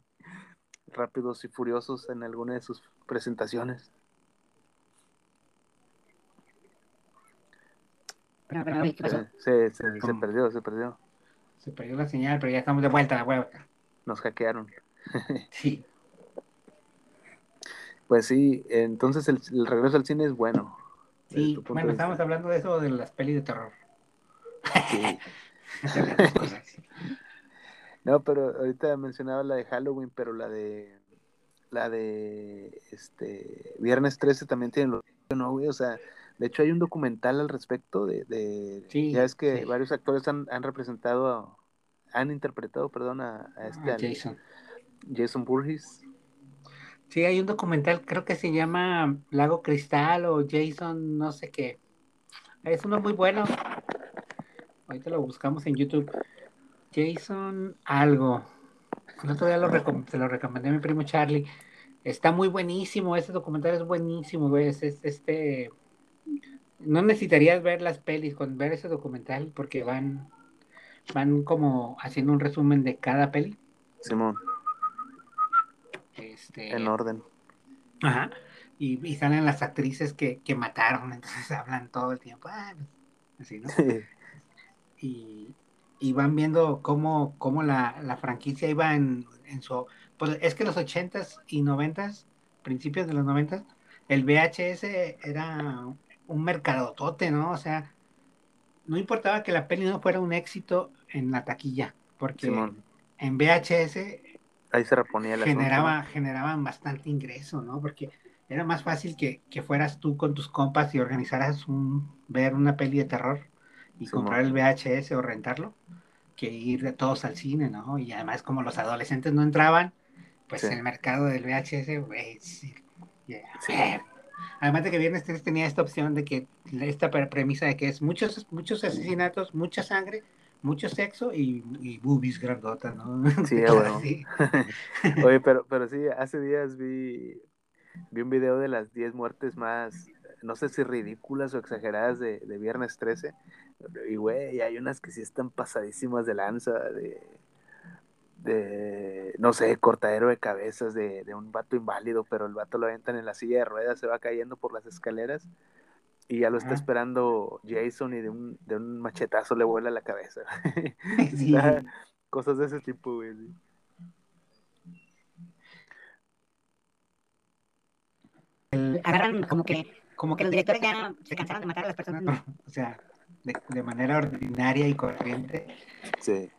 Rápidos y furiosos en alguna de sus presentaciones. se, se, se, perdió, se perdió. Se perdió la señal, pero ya estamos de vuelta a la web. Nos hackearon. sí. Pues sí, entonces el, el regreso al cine es bueno. Sí, bueno, estamos hablando de eso de las pelis de terror. Sí. no, pero ahorita mencionaba la de Halloween, pero la de la de este Viernes 13 también tiene lo no, güey, o sea, de hecho hay un documental al respecto de, de ya es que varios actores han, han representado han interpretado, perdón, a, este ah, Jason. Jason Burgess Sí, hay un documental, creo que se llama Lago Cristal o Jason, no sé qué. Es uno muy bueno. Ahorita lo buscamos en YouTube. Jason algo. El otro día lo se lo recomendé a mi primo Charlie. Está muy buenísimo, ese documental es buenísimo, güey. Es, este. No necesitarías ver las pelis con ver ese documental porque van, van como haciendo un resumen de cada peli. Simón. Este, en orden. Ajá. Y, y salen las actrices que, que, mataron, entonces hablan todo el tiempo. Ah, así, ¿no? y, y, van viendo cómo, cómo la, la, franquicia iba en, en su... Pues es que los 80s y 90s, principios de los 90s, el VHS era un mercadotote, ¿no? O sea, no importaba que la peli no fuera un éxito en la taquilla, porque en VHS ahí se reponía la generaba, Generaban bastante ingreso, ¿no? Porque era más fácil que, fueras tú con tus compas y organizaras un, ver una peli de terror y comprar el VHS o rentarlo, que ir de todos al cine, ¿no? Y además como los adolescentes no entraban, pues el mercado del VHS, güey, Además de que Viernes 3 tenía esta opción de que, esta premisa de que es muchos, muchos asesinatos, mucha sangre, mucho sexo y, y boobies grandotas, ¿no? Sí, bueno. Oye, pero, pero sí, hace días vi, vi un video de las 10 muertes más, no sé si ridículas o exageradas de, de Viernes 13. Y, güey, hay unas que sí están pasadísimas de lanza, de, de no sé, cortadero de cabezas de, de un vato inválido, pero el vato lo aventan en la silla de ruedas, se va cayendo por las escaleras y ya lo está esperando Jason y de un, de un machetazo le vuela la cabeza. Cosas de ese tipo, güey. agarran como que, como que los directores ya se cansaron de matar a las personas, ¿no? O sea, de, de manera ordinaria y corriente. Sí.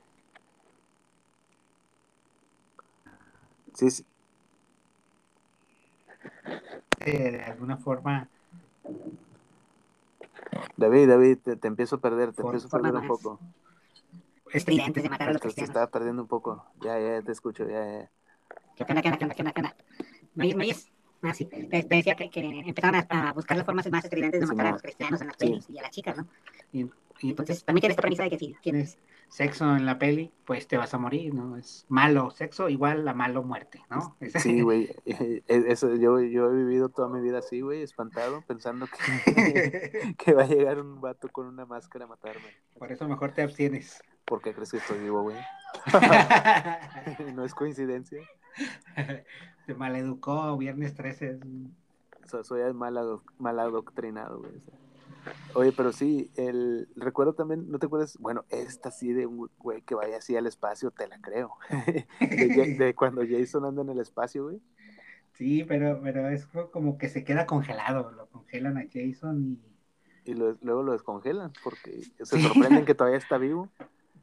Sí, sí. de alguna forma David, David, te, empiezo a perder, te empiezo a perder un poco. Estridentes de matar a los Te estaba perdiendo un poco. Ya, ya, te escucho, ya, ya. ¿Qué onda, qué onda, qué onda, qué onda? ¿Me, me Ah, sí. decía que, empezaron a, buscar las formas más estridentes de matar a los cristianos en las pelis y a las chicas, ¿no? Y, entonces también tiene esta premisa de que si tienes sexo en la peli, pues te vas a morir, ¿no? Es malo sexo igual a malo muerte, ¿no? Sí, güey. E, eso, yo, yo he vivido toda mi vida así, güey, espantado, pensando que, que va a llegar un vato con una máscara a matarme. Por eso mejor te abstienes. ¿Por qué crees que estoy vivo, güey? no es coincidencia. Se maleducó viernes 13. soy mal, mal adoctrinado, güey. Oye, pero sí, el recuerdo también, ¿no te acuerdas? Bueno, esta sí de un güey que vaya así al espacio, te la creo. de, cuando Jason anda en el espacio, güey. Sí, pero, pero es como que se queda congelado, lo congelan a Jason y... Y luego lo descongelan porque se sorprenden que todavía está vivo.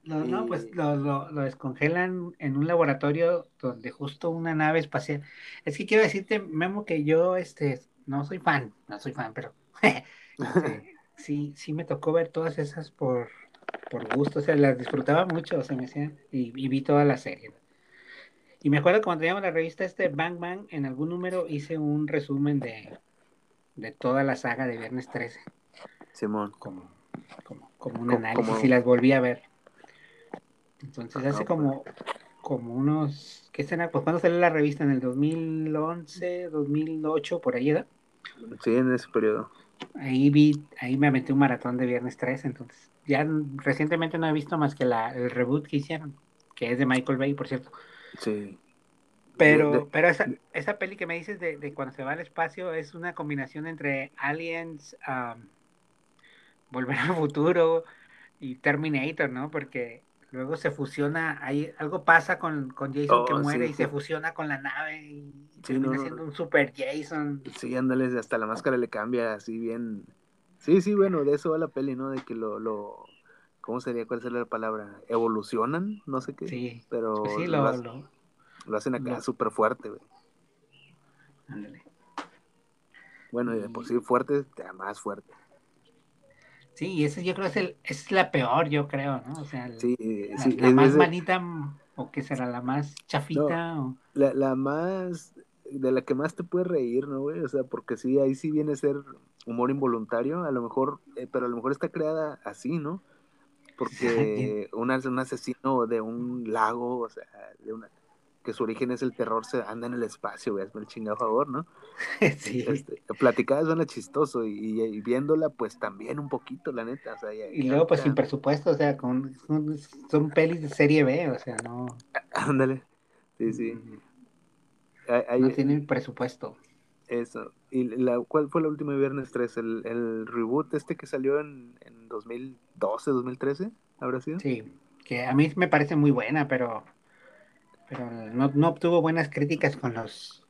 No, pues lo, lo, lo, descongelan en un laboratorio donde justo una nave espacial. Es que quiero decirte, Memo, que yo este, no soy fan, no soy fan, pero sí, sí me tocó ver todas esas por, por gusto, o sea, las disfrutaba mucho, o sea, me hacía, y, vi toda la serie. Y me acuerdo cuando teníamos la revista este Bang Bang, en algún número hice un resumen de, de toda la saga de Viernes 13. Simón. Como, como, como un análisis y las volví a ver. Entonces hace como, como unos, ¿qué será? Pues cuando salió la revista, en el 2011, 2008, por ahí, ¿verdad? Sí, en ese periodo. Ahí vi, ahí me aventé un maratón de Viernes 3, entonces ya recientemente no he visto más que la, el reboot que hicieron, que es de Michael Bay, por cierto. Sí. Pero, pero esa, esa peli que me dices de, de, cuando se va al espacio es una combinación entre Aliens, Volver al Futuro y Terminator, ¿no? Porque luego se fusiona, hay, algo pasa con, con Jason que oh, muere y se fusiona con la nave y termina siendo un super Jason. Sí, ándale, hasta la máscara le cambia así bien. Sí, sí, bueno, de eso va la peli, ¿no? De que lo, lo ¿cómo sería? ¿Cuál sería la palabra? Evolucionan, no sé qué. Sí, pero pues sí, lo, lo, hacen acá súper fuerte, güey. Ándale. Bueno, y de por sí fuerte, más fuerte. Sí, y ese yo creo es, el, es la peor, yo creo, ¿no? O sea, la, más manita, o qué será, la más chafita. o... la, la más, de la que más te puedes reír, ¿no, güey? O sea, porque sí, ahí sí viene a ser humor involuntario, a lo mejor, eh, pero a lo mejor está creada así, ¿no? Porque un asesino de un lago, o sea, de una que su origen es el terror, se anda en el espacio, güey, hazme el chingado favor, ¿no? sí. Este, platicada suena chistoso y, viéndola, pues también un poquito, la neta. O sea, y luego, pues sin presupuesto, o sea, con, son, pelis de serie B, o sea, no. Ándale, sí, sí. no tienen presupuesto. Eso. ¿Y la, cuál fue la última Viernes 3? ¿El, el reboot este que salió en, en 2012, 2013? ¿Habrá sido? Sí, que a mí me parece muy buena, pero pero no, no obtuvo buenas críticas con los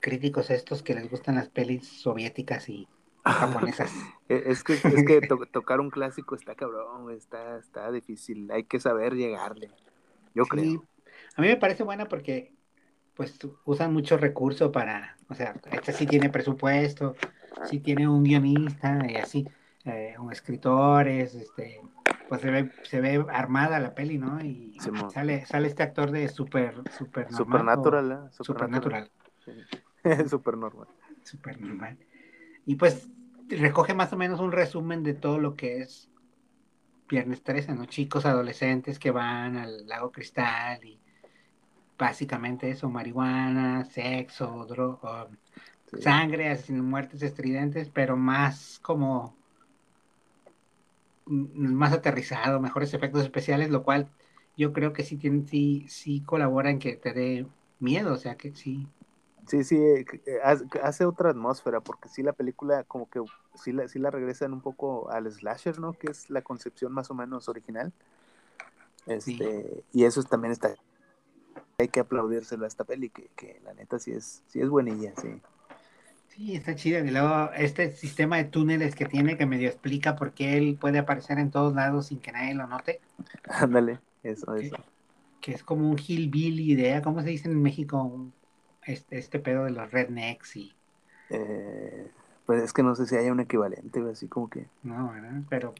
críticos estos que les gustan las pelis soviéticas y japonesas. E, es que, es que tocar un clásico está cabrón, está, está difícil, hay que saber llegarle, yo creo. A mí me parece buena porque pues usan mucho recurso para, o sea, esta sí tiene presupuesto, sí tiene un guionista y así, eh, un escritores, este, pues se ve, se ve armada la peli, ¿no? Y sale, sale este actor de super, super normal. Supernatural, ¿eh? Supernatural. Super normal. Super normal. Y pues recoge más o menos un resumen de todo lo que es Viernes 13, ¿no? Chicos adolescentes que van al lago Cristal y básicamente eso, marihuana, sexo, droga, sangre, muertes estridentes, pero más como más aterrizado, mejores efectos especiales, lo cual yo creo que sí, tiene, sí, sí colabora en que te dé miedo, o sea que sí. Sí, sí, eh, eh, hace otra atmósfera, porque sí la película como que sí la, sí la regresan un poco al slasher, ¿no? Que es la concepción más o menos original. Este, Y eso también está... Hay que aplaudírselo a esta peli, que, que la neta sí es, sí es buenilla, sí. Sí, está chido. Y luego este sistema de túneles que tiene que medio explica por qué él puede aparecer en todos lados sin que nadie lo note. Ándale, eso, eso. Que es como un hillbilly idea, ¿cómo se dice en México? Este, este pedo de los rednecks y... Eh, pues es que no sé si haya un equivalente, así como que... No, ¿verdad? Pero,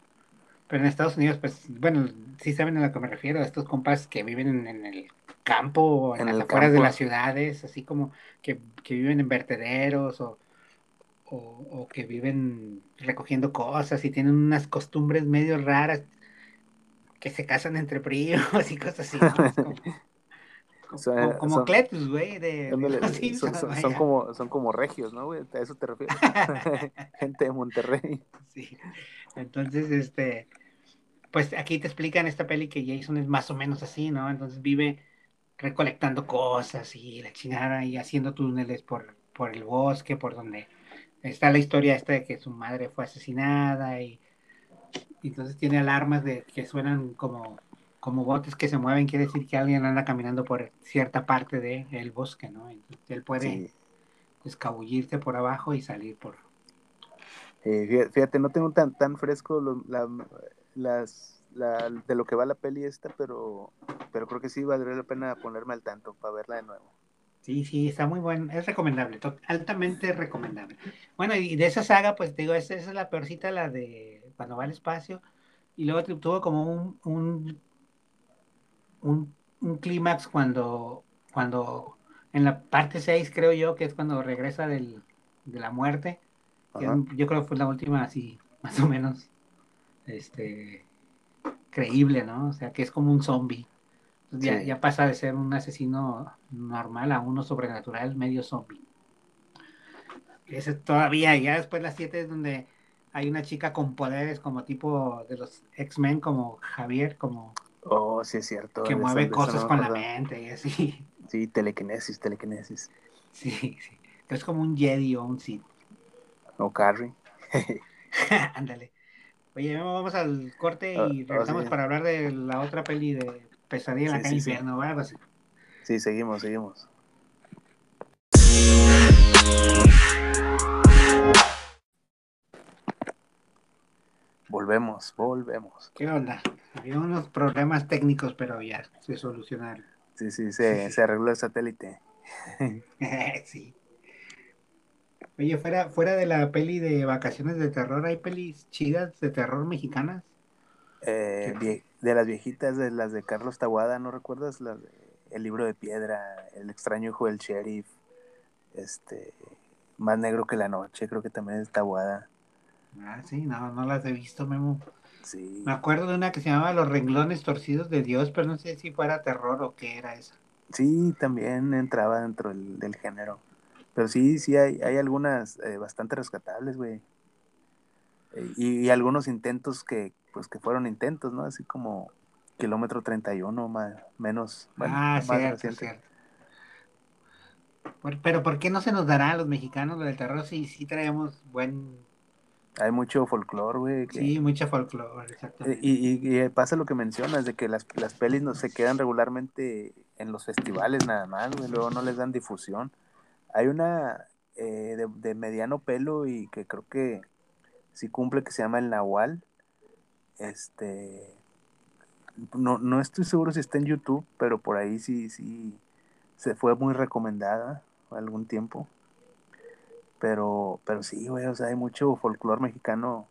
pero en Estados Unidos, pues, bueno, sí saben a lo que me refiero, estos compas que viven en, el campo, en, las afueras de las ciudades, así como que, viven en vertederos o, o, que viven recogiendo cosas y tienen unas costumbres medio raras que se casan entre primos y cosas así. Como, como, Cletus, güey. De, son, como, son como regios, ¿no, güey? A eso te refieres. Gente de Monterrey. Sí. Entonces, este. Pues aquí te explican esta peli que Jason es más o menos así, ¿no? Entonces vive recolectando cosas y la chingada y haciendo túneles por, por el bosque, por donde está la historia esta de que su madre fue asesinada y, y entonces tiene alarmas de que suenan como como botes que se mueven, quiere decir que alguien anda caminando por cierta parte del bosque, ¿no? Entonces, él puede escabullirse por abajo y salir por... Eh, fíjate, no tengo tan, tan fresco las, de lo que va la peli esta, pero, pero creo que sí valdría la pena ponerme al tanto para verla de nuevo. Sí, sí, está muy bueno, es recomendable, altamente recomendable. Bueno, y de esa saga, pues te digo, esa, es la peorcita, la de cuando va al espacio, y luego tuvo como un un, clímax cuando, cuando en la parte 6 creo yo que es cuando regresa del, de la muerte. yo creo que fue la última así, más o menos, este, creíble, ¿no? O sea, que es como un zombie. Ya, ya, pasa de ser un asesino normal a uno sobrenatural, medio zombie. Ese todavía, ya después las 7 es donde hay una chica con poderes como tipo de los X-Men, como Javier, como Oh, sí es cierto. Que mueve cosas con la mente y así. Sí, telequinesis, telequinesis. Sí, sí. Es como un Jedi o un Sith. O Carrie. Ándale. Oye, vamos al corte ah, y oh, regresamos para hablar de la otra peli de Pesadilla en la calle infierno, ¿verdad? Sí, seguimos, seguimos. Volvemos, volvemos. ¿Qué onda? Había unos problemas técnicos, pero ya se solucionaron. Sí, sí, se, se arregló el satélite. sí. Oye, fuera, fuera de la peli de vacaciones de terror, ¿hay pelis chidas de terror mexicanas? Eh, de las viejitas, de las de Carlos Taguada, ¿no recuerdas? el libro de piedra, El extraño hijo del sheriff, este, Más negro que la noche, creo que también es Taguada. Ah, sí, no, no las he visto, Memo. Me acuerdo de una que se llamaba Los renglones torcidos de Dios, pero no sé si fuera terror o qué era esa. Sí, también entraba dentro del, género. Pero sí, sí, hay, hay algunas eh, bastante rescatables, güey. Eh, y, algunos intentos que, pues, que fueron intentos, ¿no? Así como Kilómetro 31, más, menos, ah, cierto, cierto. Pero ¿por qué no se nos dará a los mexicanos lo del terror si sí traemos buen hay mucho folclore, güey. Sí, mucho folclore, exactamente. Y, y, pasa lo que mencionas, de que las, las pelis no se quedan regularmente en los festivales nada más, güey, luego no les dan difusión. Hay una eh, de, de, mediano pelo y que creo que sí cumple, que se llama El Nahual. Este. No, no estoy seguro si está en YouTube, pero por ahí sí, sí. Se fue muy recomendada algún tiempo. Pero, pero sí, güey, o sea, hay mucho folclore mexicano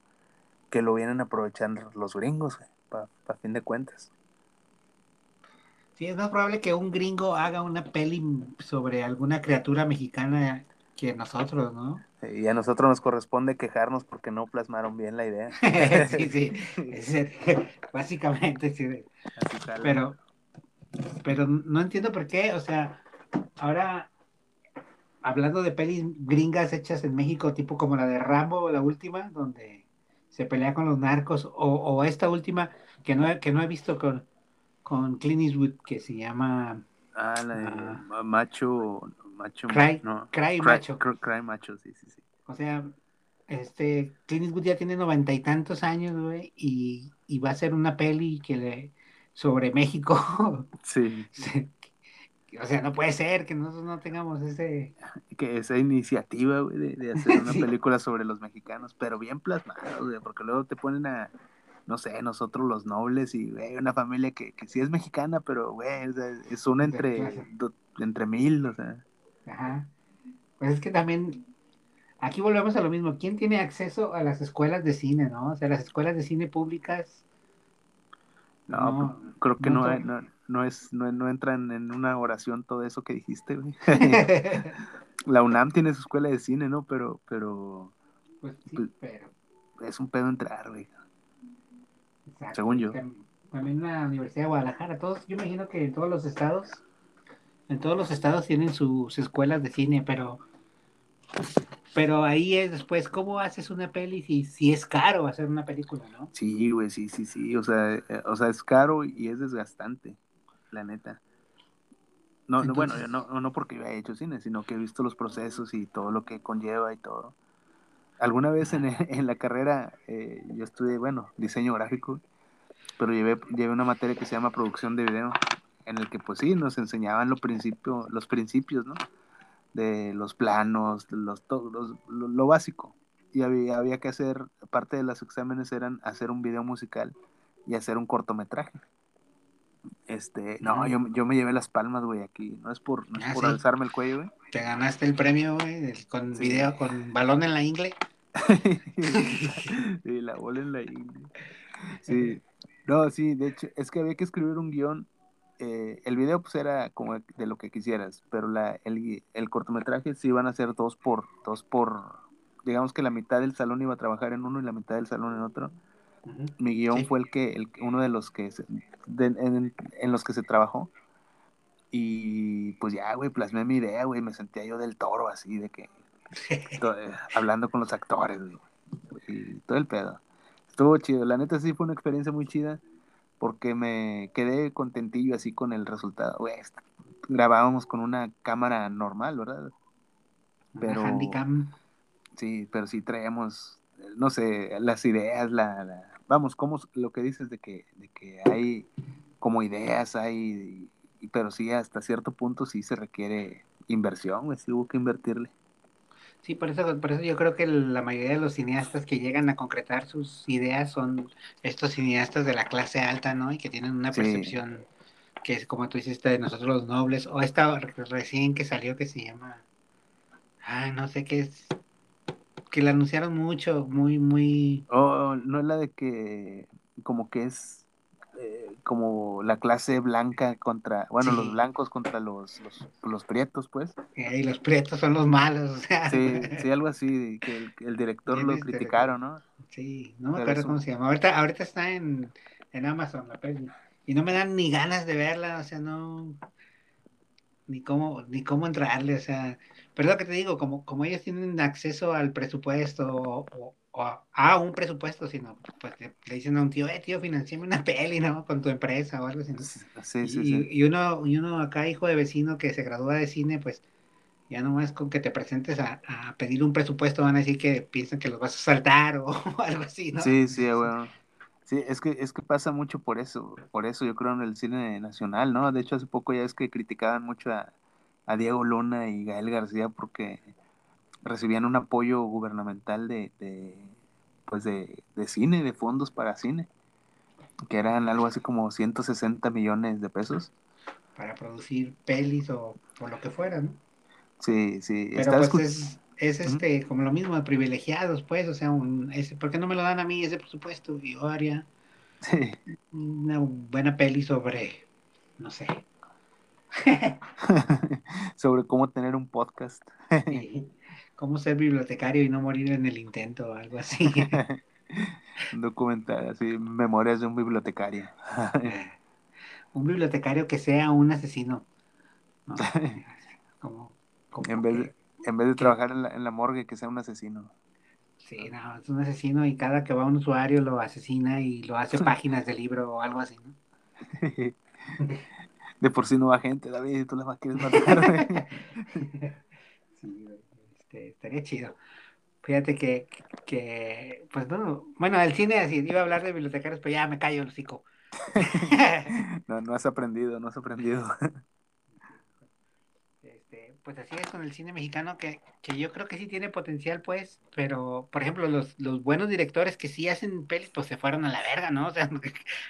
que lo vienen aprovechando los gringos, para fin de cuentas. Sí, es más probable que un gringo haga una peli sobre alguna criatura mexicana que nosotros, ¿no? Y a nosotros nos corresponde quejarnos porque no plasmaron bien la idea. sí, sí, básicamente sí. Pero, pero no entiendo por qué, o sea, ahora hablando de pelis gringas hechas en México, tipo como la de Rambo, la última, donde se pelea con los narcos, o, esta última que no, he, que no he visto con, con Clint Eastwood, que se llama... Ah, la de ah, Macho... Macho, Cry, no, Cry, Macho. Cry Macho, sí, sí, sí. O sea, este, Clint Eastwood ya tiene noventa y tantos años, güey, y, y, va a ser una peli que le, sobre México. Sí. O sea, no puede ser que nosotros no tengamos ese... Que esa iniciativa, güey, de, hacer una película sobre los mexicanos, pero bien plasmado, güey, porque luego te ponen a, no sé, nosotros los nobles y, güey, una familia que, que sí es mexicana, pero, güey, es, una entre, entre mil, o sea. Ajá. Pues es que también, aquí volvemos a lo mismo, ¿quién tiene acceso a las escuelas de cine, no? O sea, las escuelas de cine públicas... No, creo que no, no no es, no, no entran en una oración todo eso que dijiste, güey. la UNAM tiene su escuela de cine, ¿no? Pero, pero. Pues sí, pues, pero. Es un pedo entrar, güey. Según yo. También la Universidad de Guadalajara, todos, yo imagino que en todos los estados, en todos los estados tienen sus escuelas de cine, pero pero ahí es después, ¿cómo haces una peli si, si es caro hacer una película, no? Sí, güey, sí, sí, sí. O sea, eh, o sea, es caro y es desgastante, la neta. No, no bueno, no, no porque yo haya hecho cine, sino que he visto los procesos y todo lo que conlleva y todo. Alguna vez en, en la carrera eh, yo estudié, bueno, diseño gráfico, pero llevé, llevé una materia que se llama producción de video, en el que pues sí, nos enseñaban lo principio, los principios, ¿no? de los planos, los, los lo, básico. Y había, había, que hacer, parte de los exámenes eran hacer un video musical y hacer un cortometraje. Este, no, yo, yo me llevé las palmas, güey, aquí. No es por, no es ah, por alzarme el cuello, güey. Te ganaste el premio, güey, con video, con balón en la ingle. sí, la bola en la ingle. Sí. No, sí, de hecho, es que había que escribir un guion eh, el video pues era como de lo que quisieras, pero la, el, el, cortometraje sí iban a ser dos por, dos por, digamos que la mitad del salón iba a trabajar en uno y la mitad del salón en otro. Mi guion fue el que, el, uno de los que, en, en, los que se trabajó. Y pues ya, güey, plasmé mi idea, güey, me sentía yo del toro así, de que, eh, hablando con los actores, y todo el pedo. Estuvo chido, la neta sí fue una experiencia muy chida porque me quedé contentillo así con el resultado. grabábamos con una cámara normal, ¿verdad? Pero, handicam. Sí, pero sí traíamos, no sé, las ideas, la, vamos, como lo que dices de que, de que hay como ideas, hay, pero sí hasta cierto punto sí se requiere inversión, sí hubo que invertirle. Sí, por eso, por eso yo creo que la mayoría de los cineastas que llegan a concretar sus ideas son estos cineastas de la clase alta, ¿no? Y que tienen una percepción que es como tú dices, de nosotros los nobles, o esta recién que salió que se llama, ay, no sé qué es, que la anunciaron mucho, muy, muy... Oh, no es la de que como que es como la clase blanca contra, bueno, los blancos contra los, los, prietos, pues. Y los prietos son los malos, o sea. Sí, sí, algo así, que el, director lo criticaron, ¿no? Sí, no me acuerdo cómo se llama. Ahorita, ahorita está en, en Amazon la peli. Y no me dan ni ganas de verla, o sea, no ni cómo, ni cómo entrarle, o sea, pero lo que te digo, como, como ellos tienen acceso al presupuesto o, a un presupuesto, sino pues le, dicen a un tío, eh, tío, financiame una peli, ¿no? Con tu empresa o algo así. Sí, sí, y, sí. y, uno, y uno acá, hijo de vecino que se gradúa de cine, pues ya no más con que te presentes a, a, pedir un presupuesto, van a decir que piensan que los vas a saltar o, algo así, ¿no? Sí, sí, bueno. Sí, es que, es que pasa mucho por eso, por eso yo creo en el cine nacional, ¿no? De hecho, hace poco ya es que criticaban mucho a, a Diego Luna y Gael García porque recibían un apoyo gubernamental de, de pues de, de, cine, de fondos para cine, que eran algo así como 160 millones de pesos. Para producir pelis o, por lo que fuera, ¿no? Sí, sí. Pero pues es, este, como lo mismo, de privilegiados, pues, o sea, un, ese, ¿por qué no me lo dan a mí ese presupuesto? Y yo haría una buena peli sobre, no sé. sobre cómo tener un podcast. cómo ser bibliotecario y no morir en el intento o algo así. un documental, así, memorias de un bibliotecario. un bibliotecario que sea un asesino. en, vez de, en vez de trabajar en la, en la morgue, que sea un asesino. Sí, no, es un asesino y cada que va un usuario lo asesina y lo hace páginas de libro o algo así, ¿no? De por sí no va gente, David, tú la más quieres matar. Estaría chido. Fíjate que, que, pues no, bueno, el cine así, iba a hablar de bibliotecarios, pero ya me callo el hocico. no, no has aprendido, no has aprendido pues así es con el cine mexicano, que, que, yo creo que sí tiene potencial, pues, pero, por ejemplo, los, los buenos directores que sí hacen pelis, pues se fueron a la verga, ¿no? O sea,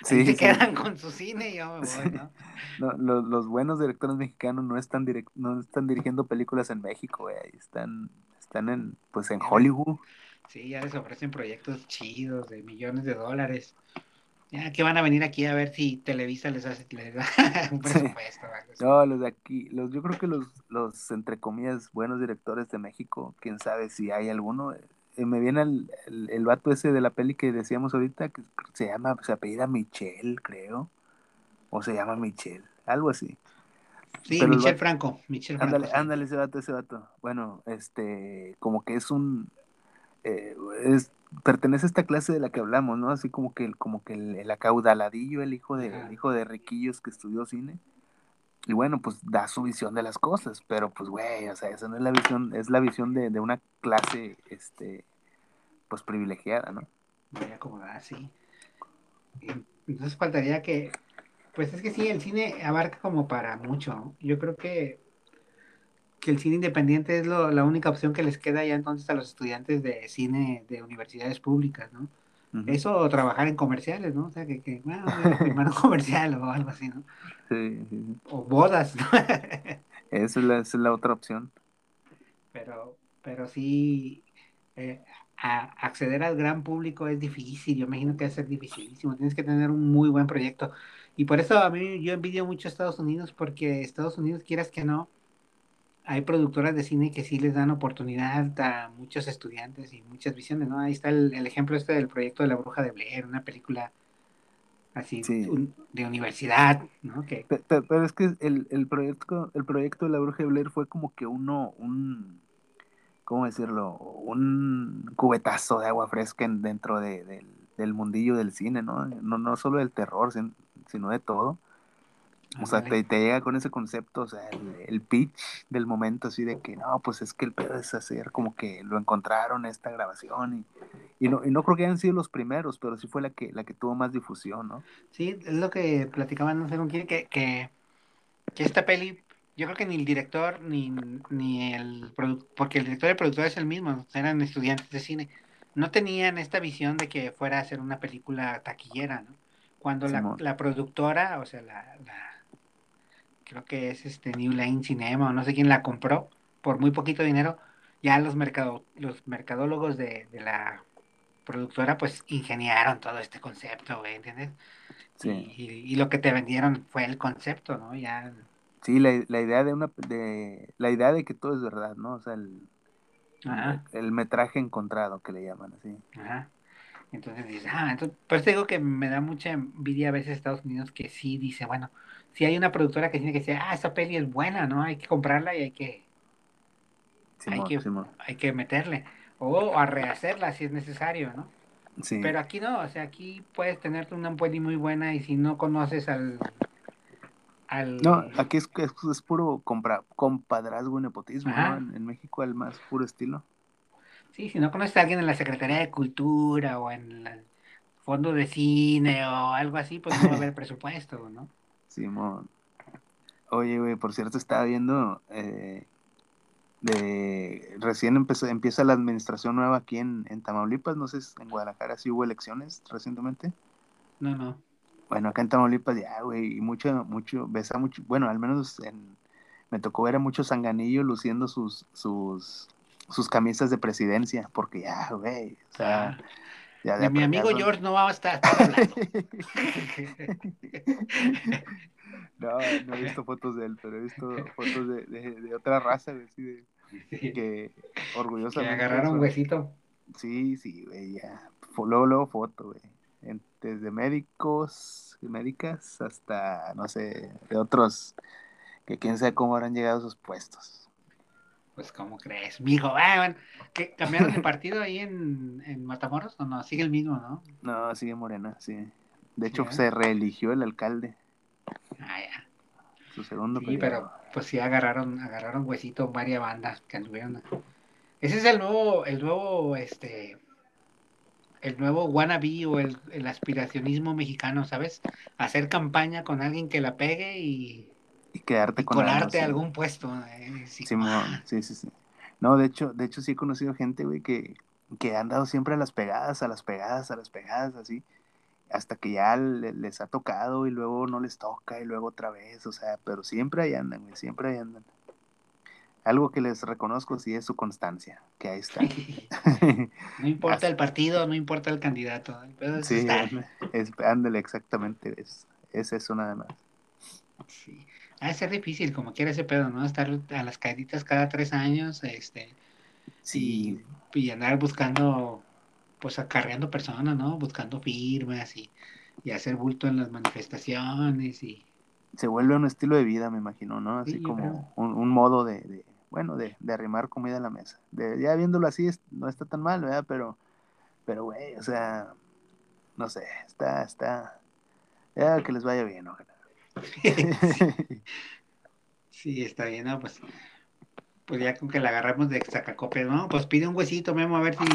se quedan con su cine y yo me voy, ¿no? no los, los, buenos directores mexicanos no están, direct, no están dirigiendo películas en México, güey, están, están en, pues, en Hollywood. Sí, ya les ofrecen proyectos chidos de millones de dólares. Ya que van a venir aquí a ver si Televisa les hace un presupuesto. No, los de aquí, los, yo creo que los, los, entre comillas, buenos directores de México, quién sabe si hay alguno. Eh, me viene el, el, vato ese de la peli que decíamos ahorita, que se llama, se apellida Michelle, creo. O se llama Michelle, algo así. Sí, Michel Franco. Michel Franco, ándale, ándale, ese vato, ese vato. Bueno, este, como que es un, eh, es, pertenece a esta clase de la que hablamos, ¿no? Así como que, como que el, acaudaladillo, el hijo de, hijo de riquillos que estudió cine. Y bueno, pues da su visión de las cosas, pero pues, güey, o sea, esa no es la visión, es la visión de, de una clase, este, pues privilegiada, ¿no? Muy acomodada, sí. Entonces faltaría que, pues es que sí, el cine abarca como para mucho. Yo creo que que el cine independiente es la única opción que les queda ya entonces a los estudiantes de cine de universidades públicas, ¿no? Eso o trabajar en comerciales, ¿no? O sea, que, que bueno, hermano comercial o algo así, ¿no? Sí, sí. O bodas, ¿no? esa, es la, otra opción. Pero, pero sí, eh, acceder al gran público es difícil, yo imagino que va a ser dificilísimo, tienes que tener un muy buen proyecto. Y por eso a mí yo envidio mucho a Estados Unidos, porque Estados Unidos, quieras que no, hay productoras de cine que sí les dan oportunidad a muchos estudiantes y muchas visiones, ¿no? Ahí está el, ejemplo este del proyecto de La Bruja de Blair, una película así de universidad, ¿no? Que... Pero, es que el, el, proyecto, el proyecto de La Bruja de Blair fue como que uno, un, ¿cómo decirlo? Un cubetazo de agua fresca dentro de, del mundillo del cine, ¿no? No, no solo del terror, sino de todo. O sea, te, llega con ese concepto, o sea, el, pitch del momento, así de que no, pues es que el pedo es hacer como que lo encontraron esta grabación y, y, no, y no creo que hayan sido los primeros, pero sí fue la que, la que tuvo más difusión, ¿no? Sí, es lo que platicaban, no sé con quién, que, que, que esta peli, yo creo que ni el director ni, ni el productor, porque el director y el productor es el mismo, eran estudiantes de cine, no tenían esta visión de que fuera a ser una película taquillera, ¿no? Cuando la, la, productora, o sea, la creo que es este New Line Cinema o no sé quién la compró por muy poquito dinero, ya los, mercado, los mercadólogos de, la productora pues ingeniaron todo este concepto, güey, ¿entiendes? Sí. Y, lo que te vendieron fue el concepto, ¿no? Ya... Sí, la, idea de una de la idea de que todo es verdad, ¿no? O sea, el, el metraje encontrado que le llaman así. Ajá. Entonces dices, ah, entonces, pues te digo que me da mucha envidia a veces Estados Unidos que sí dice, bueno, si hay una productora que tiene que decir, ah, esa peli es buena, ¿no? Hay que comprarla y hay que, hay, que hay que meterle. O a rehacerla si es necesario, ¿no? Sí. Pero aquí no, o sea, aquí puedes tenerte una peli muy buena y si no conoces al... al... No, aquí es, es, puro compra, compadrazgo y nepotismo, ¿no? En, México el más puro estilo. Sí, si no conoces a alguien en la Secretaría de Cultura o en el Fondo de Cine o algo así, pues no va a haber presupuesto, ¿no? Simón. Oye, güey, por cierto, estaba viendo eh, de recién empezó, empieza la administración nueva aquí en, Tamaulipas, no sé, en Guadalajara sí hubo elecciones recientemente. No, no. Bueno, acá en Tamaulipas ya, güey, y mucho, mucho, ves a mucho, bueno, al menos en, me tocó ver a muchos sanganillos luciendo sus, sus, sus camisas de presidencia, porque ya, güey, o sea, ah mi amigo George no va a estar. no, no he visto fotos de él, pero he visto fotos de, de, otra raza, así de, que orgullosamente. Que agarraron huesito. Sí, sí, güey, ya. Luego, luego foto, güey. Desde médicos, médicas, hasta, no sé, de otros que quién sabe cómo habrán llegado a sus puestos. Pues, ¿cómo crees, mijo? Ah, bueno, ¿qué, ¿Cambiaron de partido ahí en, en, Matamoros o no? Sigue el mismo, ¿no? No, sigue Morena, sí. De hecho, se reeligió el alcalde. Ah, ya. Su segundo Sí, pero pues sí agarraron, agarraron huesito varias bandas que anduvieron. Ese es el nuevo, el nuevo, este, el nuevo wannabe o el, el aspiracionismo mexicano, ¿sabes? Hacer campaña con alguien que la pegue y y quedarte con colarte a algún puesto. Eh, sí. sí, sí, sí. No, de hecho, de hecho sí he conocido gente, güey, que, que han dado siempre a las pegadas, a las pegadas, a las pegadas, así, hasta que ya les ha tocado y luego no les toca y luego otra vez, o sea, pero siempre ahí andan, güey, siempre ahí andan. algo que les reconozco sí es su constancia, que ahí está. no importa el partido, no importa el candidato, el sí, es, ándale, exactamente, es, es eso nada más. Sí. Ha de ser difícil, como quiera ese pedo, ¿no? Estar a las caíditas cada tres años, este, sí. y, andar buscando, pues acarreando personas, ¿no? Buscando firmas y, y hacer bulto en las manifestaciones y... Se vuelve un estilo de vida, me imagino, ¿no? Así como un, un, modo de, bueno, de, de, arrimar comida a la mesa. De, ya viéndolo así, no está tan mal, ¿verdad? Pero, pero, güey, o sea, no sé, está, está, ya que les vaya bien, ojalá. sí. está bien, ¿no? Pues, pues ya con que la agarramos de sacacopias, ¿no? Pues pide un huesito, Memo, a ver si...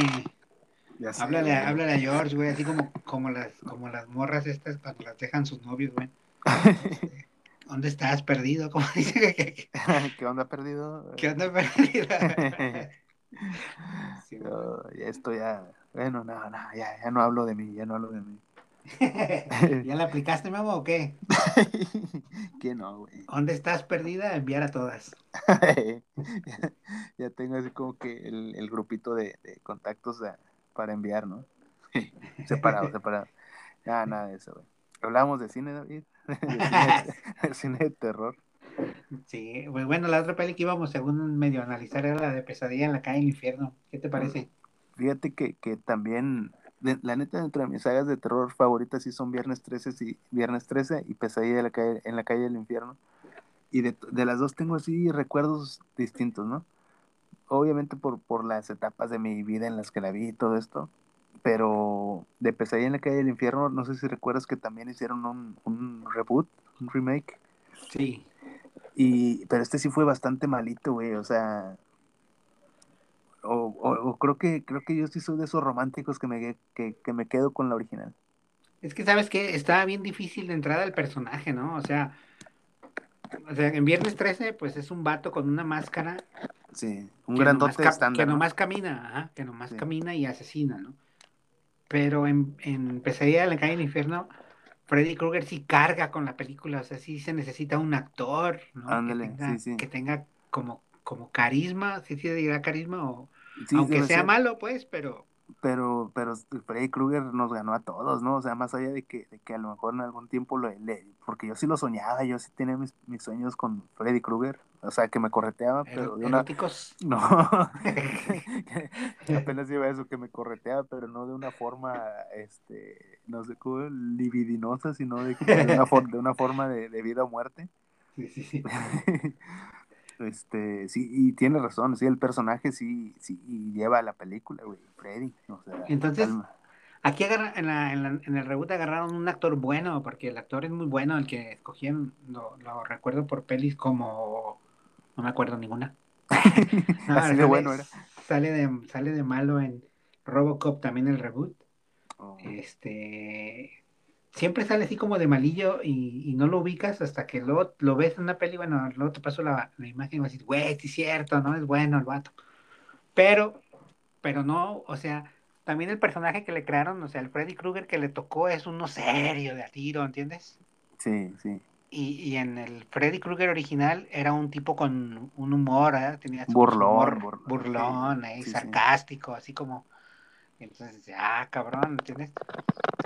háblale, háblale a George, güey, así como, como, las, como las morras estas cuando las dejan sus novios, güey. ¿Dónde estás perdido? Como dice que, ¿Qué onda perdido? ¿Qué onda perdido? sí, esto ya, bueno, no, no, ya, ya no hablo de mí, ya no hablo de mí. ¿Ya la aplicaste, Memo, o qué? que no, güey. ¿Dónde estás perdida? Enviar a todas. ya, tengo así como que el, grupito de, contactos para enviar, ¿no? separado, separado. Ya, nada de eso, güey. Hablábamos de cine, David. De cine, de terror. Sí, pues bueno, la otra peli que íbamos según medio analizar era la de Pesadilla en la calle del infierno. ¿Qué te parece? Fíjate que, que también la neta, dentro de mis sagas de terror favoritas sí son Viernes 13 y Viernes 13 y Pesadilla la calle, en la calle del infierno. Y de, las dos tengo así recuerdos distintos, ¿no? Obviamente por, por las etapas de mi vida en las que la vi y todo esto. Pero de Pesadilla en la calle del infierno, no sé si recuerdas que también hicieron un, un reboot, un remake. Sí. Y, pero este sí fue bastante malito, güey. O sea, o, creo que creo que yo sí soy de esos románticos que me, que, me quedo con la original. Es que sabes que estaba bien difícil de entrada el personaje, ¿no? O sea, o sea, en Viernes 13, pues es un vato con una máscara. Sí, un grandote estándar. Que nomás camina, ajá, que nomás camina y asesina, ¿no? Pero en, en Pesadilla de la calle del infierno, Freddy Krueger sí carga con la película, o sea, sí se necesita un actor, ¿no? Ándale, que, tenga, sí, sí. que tenga como como carisma, sí sí dirá carisma o aunque sea malo, pues, pero pero pero Freddy Krueger nos ganó a todos, ¿no? O sea, más allá de que, de que a lo mejor en algún tiempo lo le, porque yo sí lo soñaba, yo sí tenía mis, mis sueños con Freddy Krueger, o sea, que me correteaba, pero de una no. Apenas iba eso que me correteaba, pero no de una forma este, no sé cómo libidinosa, sino de, de una, de una forma de, de vida o muerte. Sí, sí, sí. Este, sí, y tiene razón, sí, el personaje sí, sí lleva a la película, güey, Freddy. Entonces, aquí agarra, en, la, en, la, en, el reboot agarraron un actor bueno, porque el actor es muy bueno, el que escogieron, lo, lo recuerdo por pelis como, no me acuerdo ninguna. Así de bueno era. Sale de, sale de malo en Robocop también el reboot. Oh. Este, siempre sale así como de malillo y, no lo ubicas hasta que luego lo ves en una peli, bueno, luego te paso la, imagen y vas a decir, güey, sí es cierto, ¿no? Es bueno el vato. Pero, pero no, o sea, también el personaje que le crearon, o sea, el Freddy Krueger que le tocó es uno serio de a tiro, ¿entiendes? Sí, sí. Y, y en el Freddy Krueger original era un tipo con un humor, ¿eh? tenía burlón, burlón, sarcástico, así como entonces, ah, cabrón, ¿entiendes?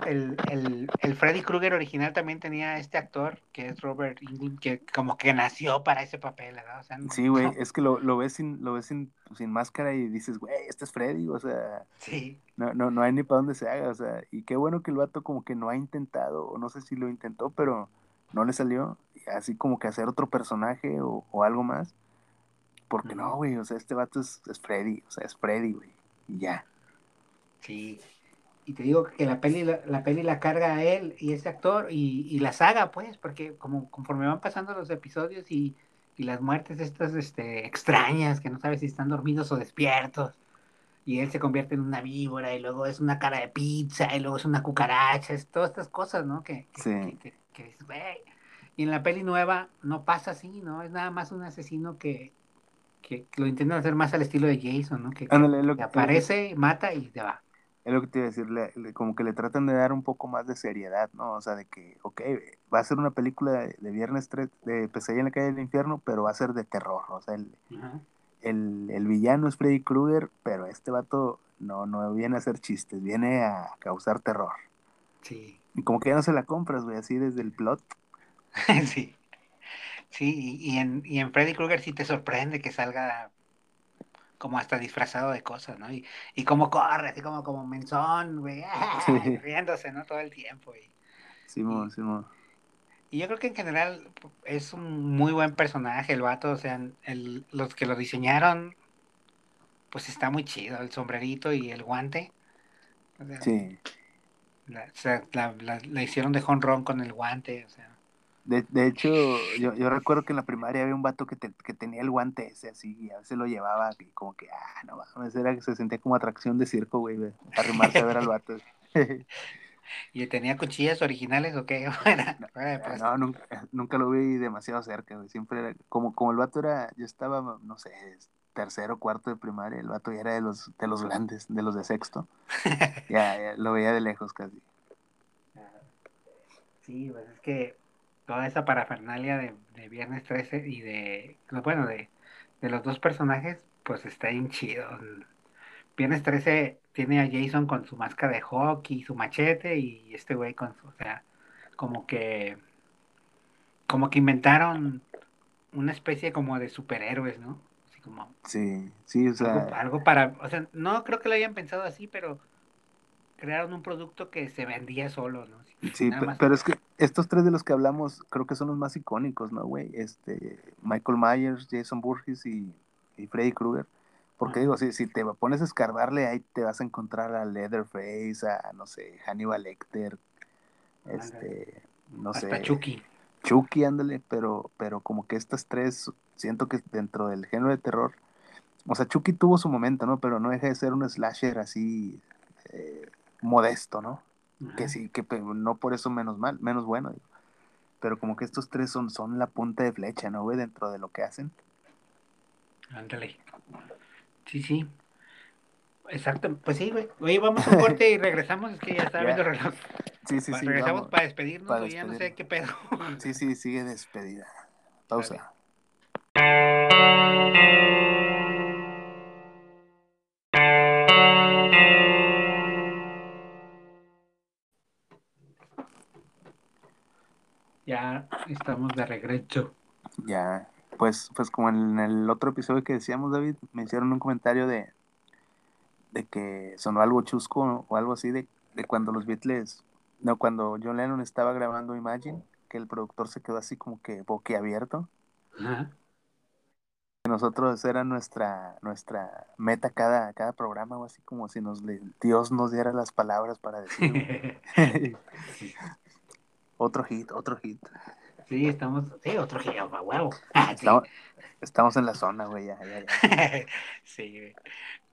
El, el, el Freddy Krueger original también tenía este actor, que es Robert Englund, que como que nació para ese papel, ¿verdad? O sea, sí, güey, es que lo, lo, ves, sin, lo ves sin, sin máscara y dices, güey, este es Freddy, o sea, sí. no, no, no hay ni para dónde se haga, o sea, y qué bueno que el vato como que no ha intentado, o no sé si lo intentó, pero no le salió, así como que hacer otro personaje o, o algo más, porque no, güey, o sea, este vato es, es Freddy, o sea, es Freddy, güey, y ya. Sí. Y te digo que la peli, la, peli la carga a él y ese actor y, y, la saga, pues, porque como conforme van pasando los episodios y, y las muertes estas este, extrañas, que no sabes si están dormidos o despiertos, y él se convierte en una víbora y luego es una cara de pizza y luego es una cucaracha, es todas estas cosas, ¿no? Que, sí. que, Y en la peli nueva no pasa así, ¿no? Es nada más un asesino que, que lo intentan hacer más al estilo de Jason, ¿no? Que, lo, que aparece, mata y te va es lo que te iba a decir, como que le tratan de dar un poco más de seriedad, ¿no? O sea, de que, ok, va a ser una película de, Viernes 3, de Pesadilla en la calle del infierno, pero va a ser de terror, o sea, el, el, villano es Freddy Krueger, pero este vato no, no viene a hacer chistes, viene a causar terror. Sí. Y como que ya no se la compras, güey, así desde el plot. sí. Sí, y en, y en Freddy Krueger sí te sorprende que salga como hasta disfrazado de cosas, ¿no? Y, y como corre, así como, como menzón, güey, riéndose, ¿no? Todo el tiempo. Y, Simón, Simón. Y yo creo que en general es un muy buen personaje el vato, o sea, el, los que lo diseñaron, pues está muy chido, el sombrerito y el guante. sí. La, o sea, la, la, hicieron de honrón con el guante, o sea. De, de hecho, yo, yo, recuerdo que en la primaria había un vato que, que tenía el guante ese así, y a veces lo llevaba y como que, ah, no mames, era que se sentía como atracción de circo, güey, arrimarse a ver al vato. ¿Y tenía cuchillas originales o qué? no, nunca, nunca, lo vi demasiado cerca, güey, siempre era, como, como el vato era, yo estaba, no sé, tercero, cuarto de primaria, el vato ya era de los, de los grandes, de los de sexto, ya, ya lo veía de lejos casi. Sí, pues es que toda esa parafernalia de, Viernes 13 y de, bueno, de, los dos personajes, pues está bien chido. Viernes 13 tiene a Jason con su máscara de hockey, su machete y este güey con su, o sea, como que, como que inventaron una especie como de superhéroes, ¿no? Así como. Sí, sí, o sea. algo para, o sea, no creo que lo hayan pensado así, pero crearon un producto que se vendía solo, ¿no? Sí, pero es que estos tres de los que hablamos creo que son los más icónicos, ¿no, güey? Este, Michael Myers, Jason Burgess y, Freddy Krueger. Porque digo, si, si te pones a escarbarle, ahí te vas a encontrar a Leatherface, a, no sé, Hannibal Lecter, este, no Hasta sé. Chucky. Chucky, ándale, pero, pero como que estas tres, siento que dentro del género de terror, o sea, Chucky tuvo su momento, ¿no? Pero no deja de ser un slasher así, eh, modesto, ¿no? Que sí, que no por eso menos mal, menos bueno. Pero como que estos tres son, son la punta de flecha, ¿no, güey? Dentro de lo que hacen. Ándale. Sí, sí. Exacto, pues sí, güey. Oye, vamos a un corte y regresamos, es que ya está viendo el reloj. Sí, sí, sí. Regresamos para despedirnos, ya no sé qué pedo. Sí, sí, sigue despedida. Pausa. Ya estamos de regreso. Ya, pues, pues como en el otro episodio que decíamos, David, me hicieron un comentario de, de que sonó algo chusco o algo así de, de cuando los Beatles, no, cuando John Lennon estaba grabando Imagine, que el productor se quedó así como que boquiabierto. Ajá. Nosotros era nuestra, nuestra meta cada, cada programa, o así como si nos Dios nos diera las palabras para decir. Otro hit, otro hit. Sí, estamos, sí, otro hit, huevo. Ah, estamos, en la zona, güey, ya, ya, ya. sí, güey.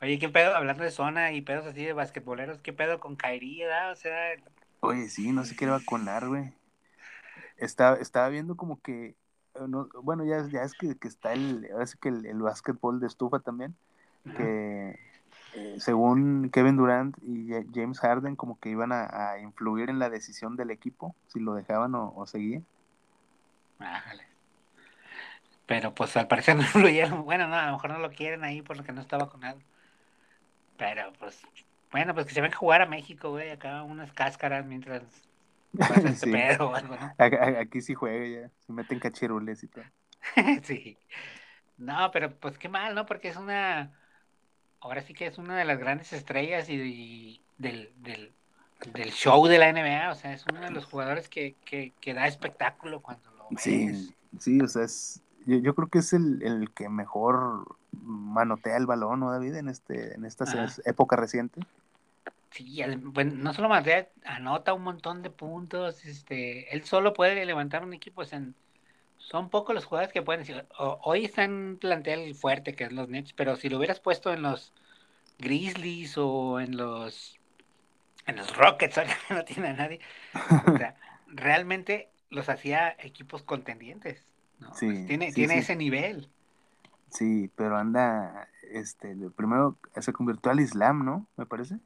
Oye, ¿qué pedo? Hablando de zona y pedos así de basquetboleros, ¿qué pedo con Kairi, O sea... Oye, sí, no se quiere vacunar, güey. Estaba, estaba viendo como que, eh, bueno, ya, ya es que, que está el, ahora sí que el, el básquetbol de estufa también, que eh, según Kevin Durant y James Harden, como que iban a, influir en la decisión del equipo, si lo dejaban o, seguían. Pero pues al parecer no influyeron. Bueno, no, a lo mejor no lo quieren ahí por lo que no está vacunado. Pero pues, bueno, pues que se ven a jugar a México, güey, acá unas cáscaras mientras este pedo o algo, ¿no? Aquí sí juega ya, se meten cachirules y todo. sí. No, pero pues qué mal, ¿no? Porque es una ahora sí que es una de las grandes estrellas y, del, del, show de la NBA, o sea, es uno de los jugadores que, da espectáculo cuando lo ves. Sí, sí, o sea, es, yo, creo que es el, que mejor manotea el balón, ¿no, David? En, este, en esta época reciente. Sí, bueno, no solo manotea, anota un montón de puntos, este, él solo puede levantar un equipo, en son pocos los jugadores que pueden decir, hoy está en un plantel fuerte que es los Nets, pero si lo hubieras puesto en los Grizzlies o en los en los Rockets, ahora no tiene a nadie, o sea, realmente los hacía equipos contendientes, ¿no? Sí, pues tiene, tiene ese nivel. Sí, pero anda, este, primero se convirtió al Islam, ¿no? Me parece.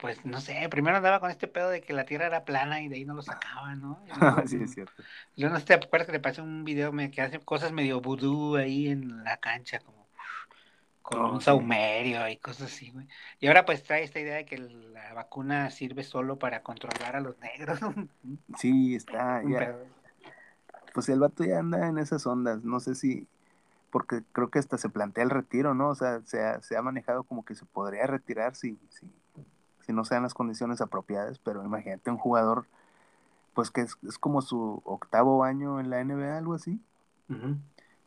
Pues no sé, primero andaba con este pedo de que la tierra era plana y de ahí no lo sacaban, ¿no? sí, es cierto. Yo no sé, ¿te acuerdas que le pasé un video que hace cosas medio vudú ahí en la cancha, como con oh, un saumerio y cosas así, güey. Y ahora pues trae esta idea de que la vacuna sirve solo para controlar a los negros. sí, está, ya. Pues el vato ya anda en esas ondas, no sé si, porque creo que hasta se plantea el retiro, ¿no? O sea, se ha, se ha manejado como que se podría retirar si, si, si no sean las condiciones apropiadas, pero imagínate un jugador, pues que es, es como su octavo año en la NBA, algo así.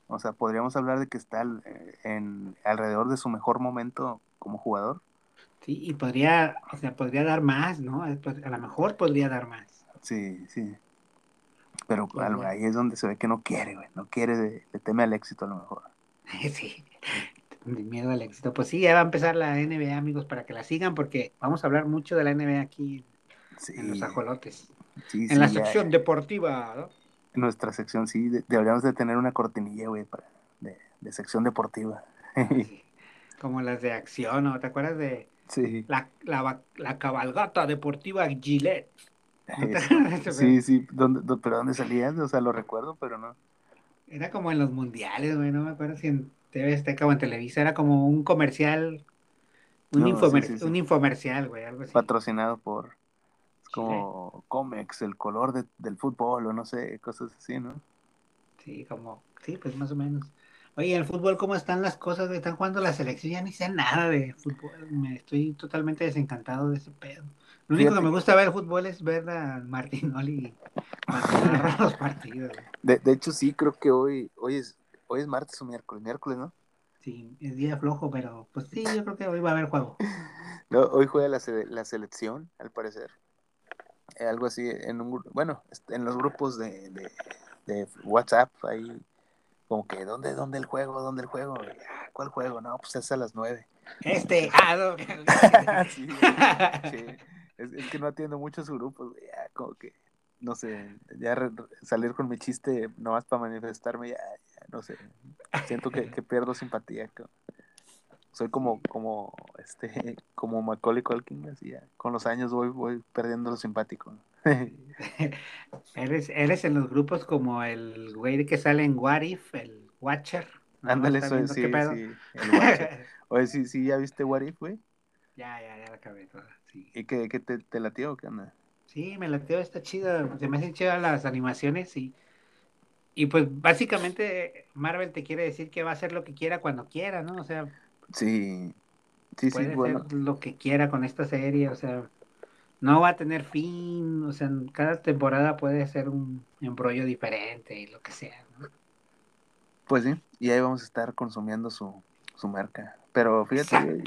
O sea, podríamos hablar de que está eh, en alrededor de su mejor momento como jugador. Sí, y podría, o sea, podría dar más, ¿no? A lo mejor podría dar más. Sí, sí. Pero ahí es donde se ve que no quiere, güey. No quiere, le teme al éxito a lo mejor. Sí, miedo al éxito. Pues sí, ya va a empezar la NBA, amigos, para que la sigan, porque vamos a hablar mucho de la NBA aquí en los ajolotes. en la sección deportiva, ¿no? En nuestra sección, sí, deberíamos de tener una cortinilla, güey, para, de, sección deportiva. Como las de acción, ¿no? ¿Te acuerdas de la, la, cabalgata deportiva Gillette? sí, sí, ¿Dónde, pero ¿dónde salías? O sea, lo recuerdo, pero no. Era como en los mundiales, güey, no me acuerdo si en TV Azteca o en Televisa, era como un comercial, un, un infomercial, güey, algo así. Patrocinado por como Comex, el color del fútbol o no sé, cosas así, ¿no? Sí, como, sí, pues más o menos. Oye, el fútbol, ¿cómo están las cosas? Están jugando la selección, ya ni sé nada de fútbol. Me estoy totalmente desencantado de ese pedo. Lo único que me gusta ver fútbol es ver a Martinoli los partidos. De, de, hecho, sí, creo que hoy, hoy es, hoy es martes o miércoles, miércoles, ¿no? Sí, es día flojo, pero pues sí, yo creo que hoy va a haber juego. No, hoy juega la, la selección, al parecer. Eh, algo así, en un, bueno, en los grupos de, de, WhatsApp, ahí como que, ¿dónde, dónde el juego? ¿Dónde el juego? Ah, ¿Cuál juego? No, pues es a las nueve. Este, ah, no. sí, Es, que no atiendo muchos grupos, ya como que, no sé, ya salir con mi chiste nomás para manifestarme, ya, no sé, siento que, pierdo simpatía. Soy como, como, este, como Macaulay Culkin, así ya, con los años voy, voy perdiendo lo simpático. eres, eres en los grupos como el güey que sale en What If, el Watcher. Ándale, soy, sí, sí, el Watcher. Oye, sí, sí, ¿ya viste What If, güey? Ya, ya, ya la acabé toda. ¿Y qué, qué te, te latió o qué onda? Sí, me latió, está chido. Se me hacen chidas las animaciones y, y pues básicamente Marvel te quiere decir que va a hacer lo que quiera cuando quiera, ¿no? O sea, sí, sí, puede sí, bueno. hacer lo que quiera con esta serie, o sea, no va a tener fin, o sea, cada temporada puede ser un embrollo diferente y lo que sea, ¿no? Pues sí, y ahí vamos a estar consumiendo su, su marca. Pero fíjate,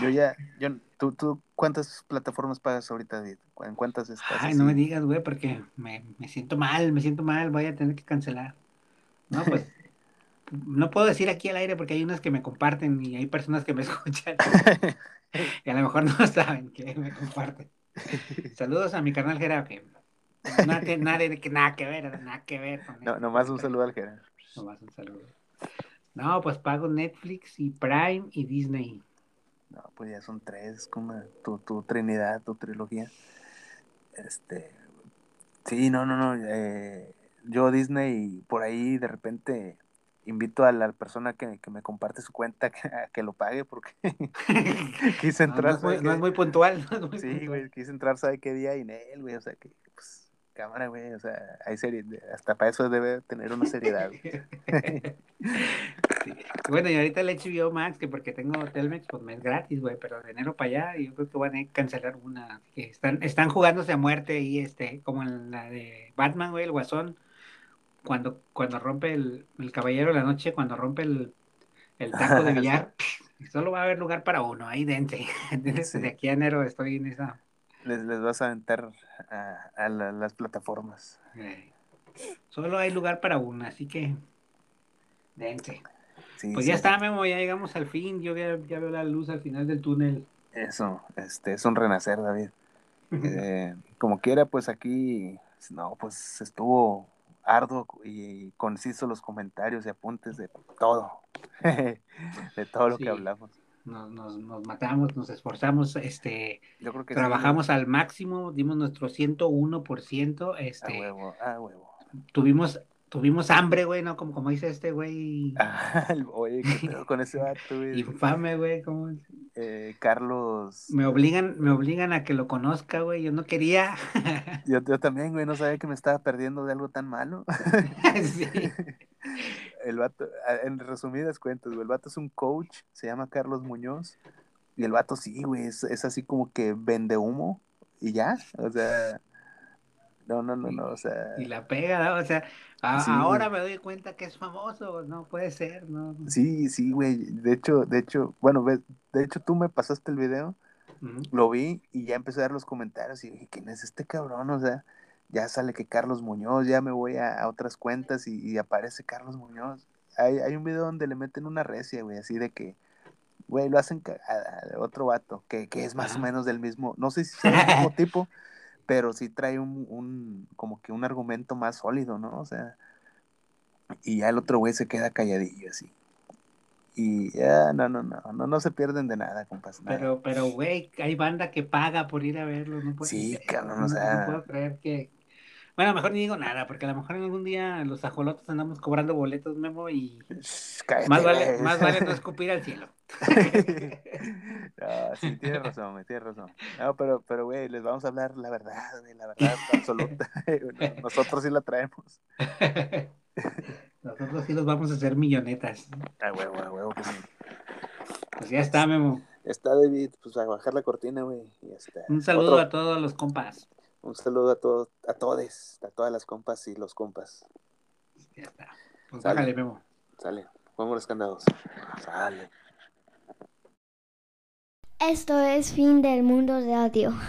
yo, ya, yo, ¿tú, ¿tú cuántas plataformas pagas ahorita, ¿En cuántas estás? Ay, no me digas, güey, porque me, me siento mal, me siento mal, voy a tener que cancelar. No, pues, no puedo decir aquí al aire porque hay unas que me comparten y hay personas que me escuchan. y a lo mejor no saben que me comparten. Saludos a mi canal Gerard, que nada, nada, nada que ver, nada que ver. Con no, nomás un saludo al Gerard. Nomás un saludo. No, pues pago Netflix y Prime y Disney. No, pues ya son tres, como tu, tu trinidad, tu trilogía. Este, sí, no, no, no. Eh, yo Disney por ahí de repente invito a la persona que, me comparte su cuenta que, a que lo pague porque quise entrar. No, es muy, puntual. sí, güey, quise entrar, ¿sabe qué día? Y en él, güey, o sea que, pues, cámara, güey, o sea, hay serie, hasta para eso debe tener una seriedad. Bueno, y ahorita el HBO Max, que porque tengo Telmex, pues me es gratis, güey, pero de enero para allá yo creo que van a cancelar una. Que están, están jugándose a muerte y este, como en la de Batman, güey, el guasón, cuando, cuando rompe el, el caballero de la noche, cuando rompe el, el taco de billar, solo va a haber lugar para uno, ahí dentro. De aquí a enero estoy en esa les, les vas a aventar a, las plataformas. Solo hay lugar para una, así que dense. pues ya está, Memo, ya llegamos al fin. Yo ya, veo la luz al final del túnel. Eso, este, es un renacer, David. Eh, como quiera, pues aquí, no, pues estuvo arduo y conciso los comentarios y apuntes de todo, de todo lo que hablamos. Nos, nos, nos matamos, nos esforzamos, este, Yo creo que trabajamos al máximo, dimos nuestro 101%, este, a huevo, a huevo. Tuvimos tuvimos hambre, güey, ¿no? Como, como dice este güey. Ah, oye, ¿qué pedo con ese vato, güey? Infame, güey, ¿cómo? Eh, Carlos. Me obligan, me obligan a que lo conozca, güey, yo no quería. yo, yo también, güey, no sabía que me estaba perdiendo de algo tan malo. sí. El vato, en resumidas cuentas, güey, el vato es un coach, se llama Carlos Muñoz, y el vato sí, güey, es, es así como que vende humo, y ya, o sea... No, no, no, no, o sea. Y la pega, ¿no? O sea, ahora me doy cuenta que es famoso, no puede ser, ¿no? Sí, sí, güey. De hecho, de hecho, bueno, de hecho tú me pasaste el video, lo vi y ya empecé a dar los comentarios y dije, ¿quién es este cabrón? O sea, ya sale que Carlos Muñoz, ya me voy a, otras cuentas y, aparece Carlos Muñoz. Hay, hay un video donde le meten una recia, güey, así de que, güey, lo hacen a, otro vato, que, que es más o menos del mismo, no sé si es del mismo tipo, pero sí trae un, un, como que un argumento más sólido, ¿no? O sea, y ya el otro güey se queda calladillo así. Y ya, no, no, no, no, no se pierden de nada, compas. Pero, pero, güey, hay banda que paga por ir a verlo, no puedo Sí, cabrón, o sea. No puedo creer que, bueno, mejor ni digo nada, porque a lo mejor en algún día los ajolotos andamos cobrando boletos, Memo, y más, vale, más vale no escupir al cielo. no, sí, tienes razón, tienes razón. No, pero, pero, güey, les vamos a hablar la verdad, güey, la verdad absoluta. Nosotros sí la traemos. Nosotros sí los vamos a hacer millonetas. Ah, huevo, ah, huevo, que sí. Pues ya está, Memo. Está, David, pues a bajar la cortina, güey. Un saludo a todos los compas. Un saludo a todos, a todos, a todas las compas y los compas. Ya está. Pues bájale, Memo. Sale. Pongo los candados. Sale. Esto es fin del mundo de audio.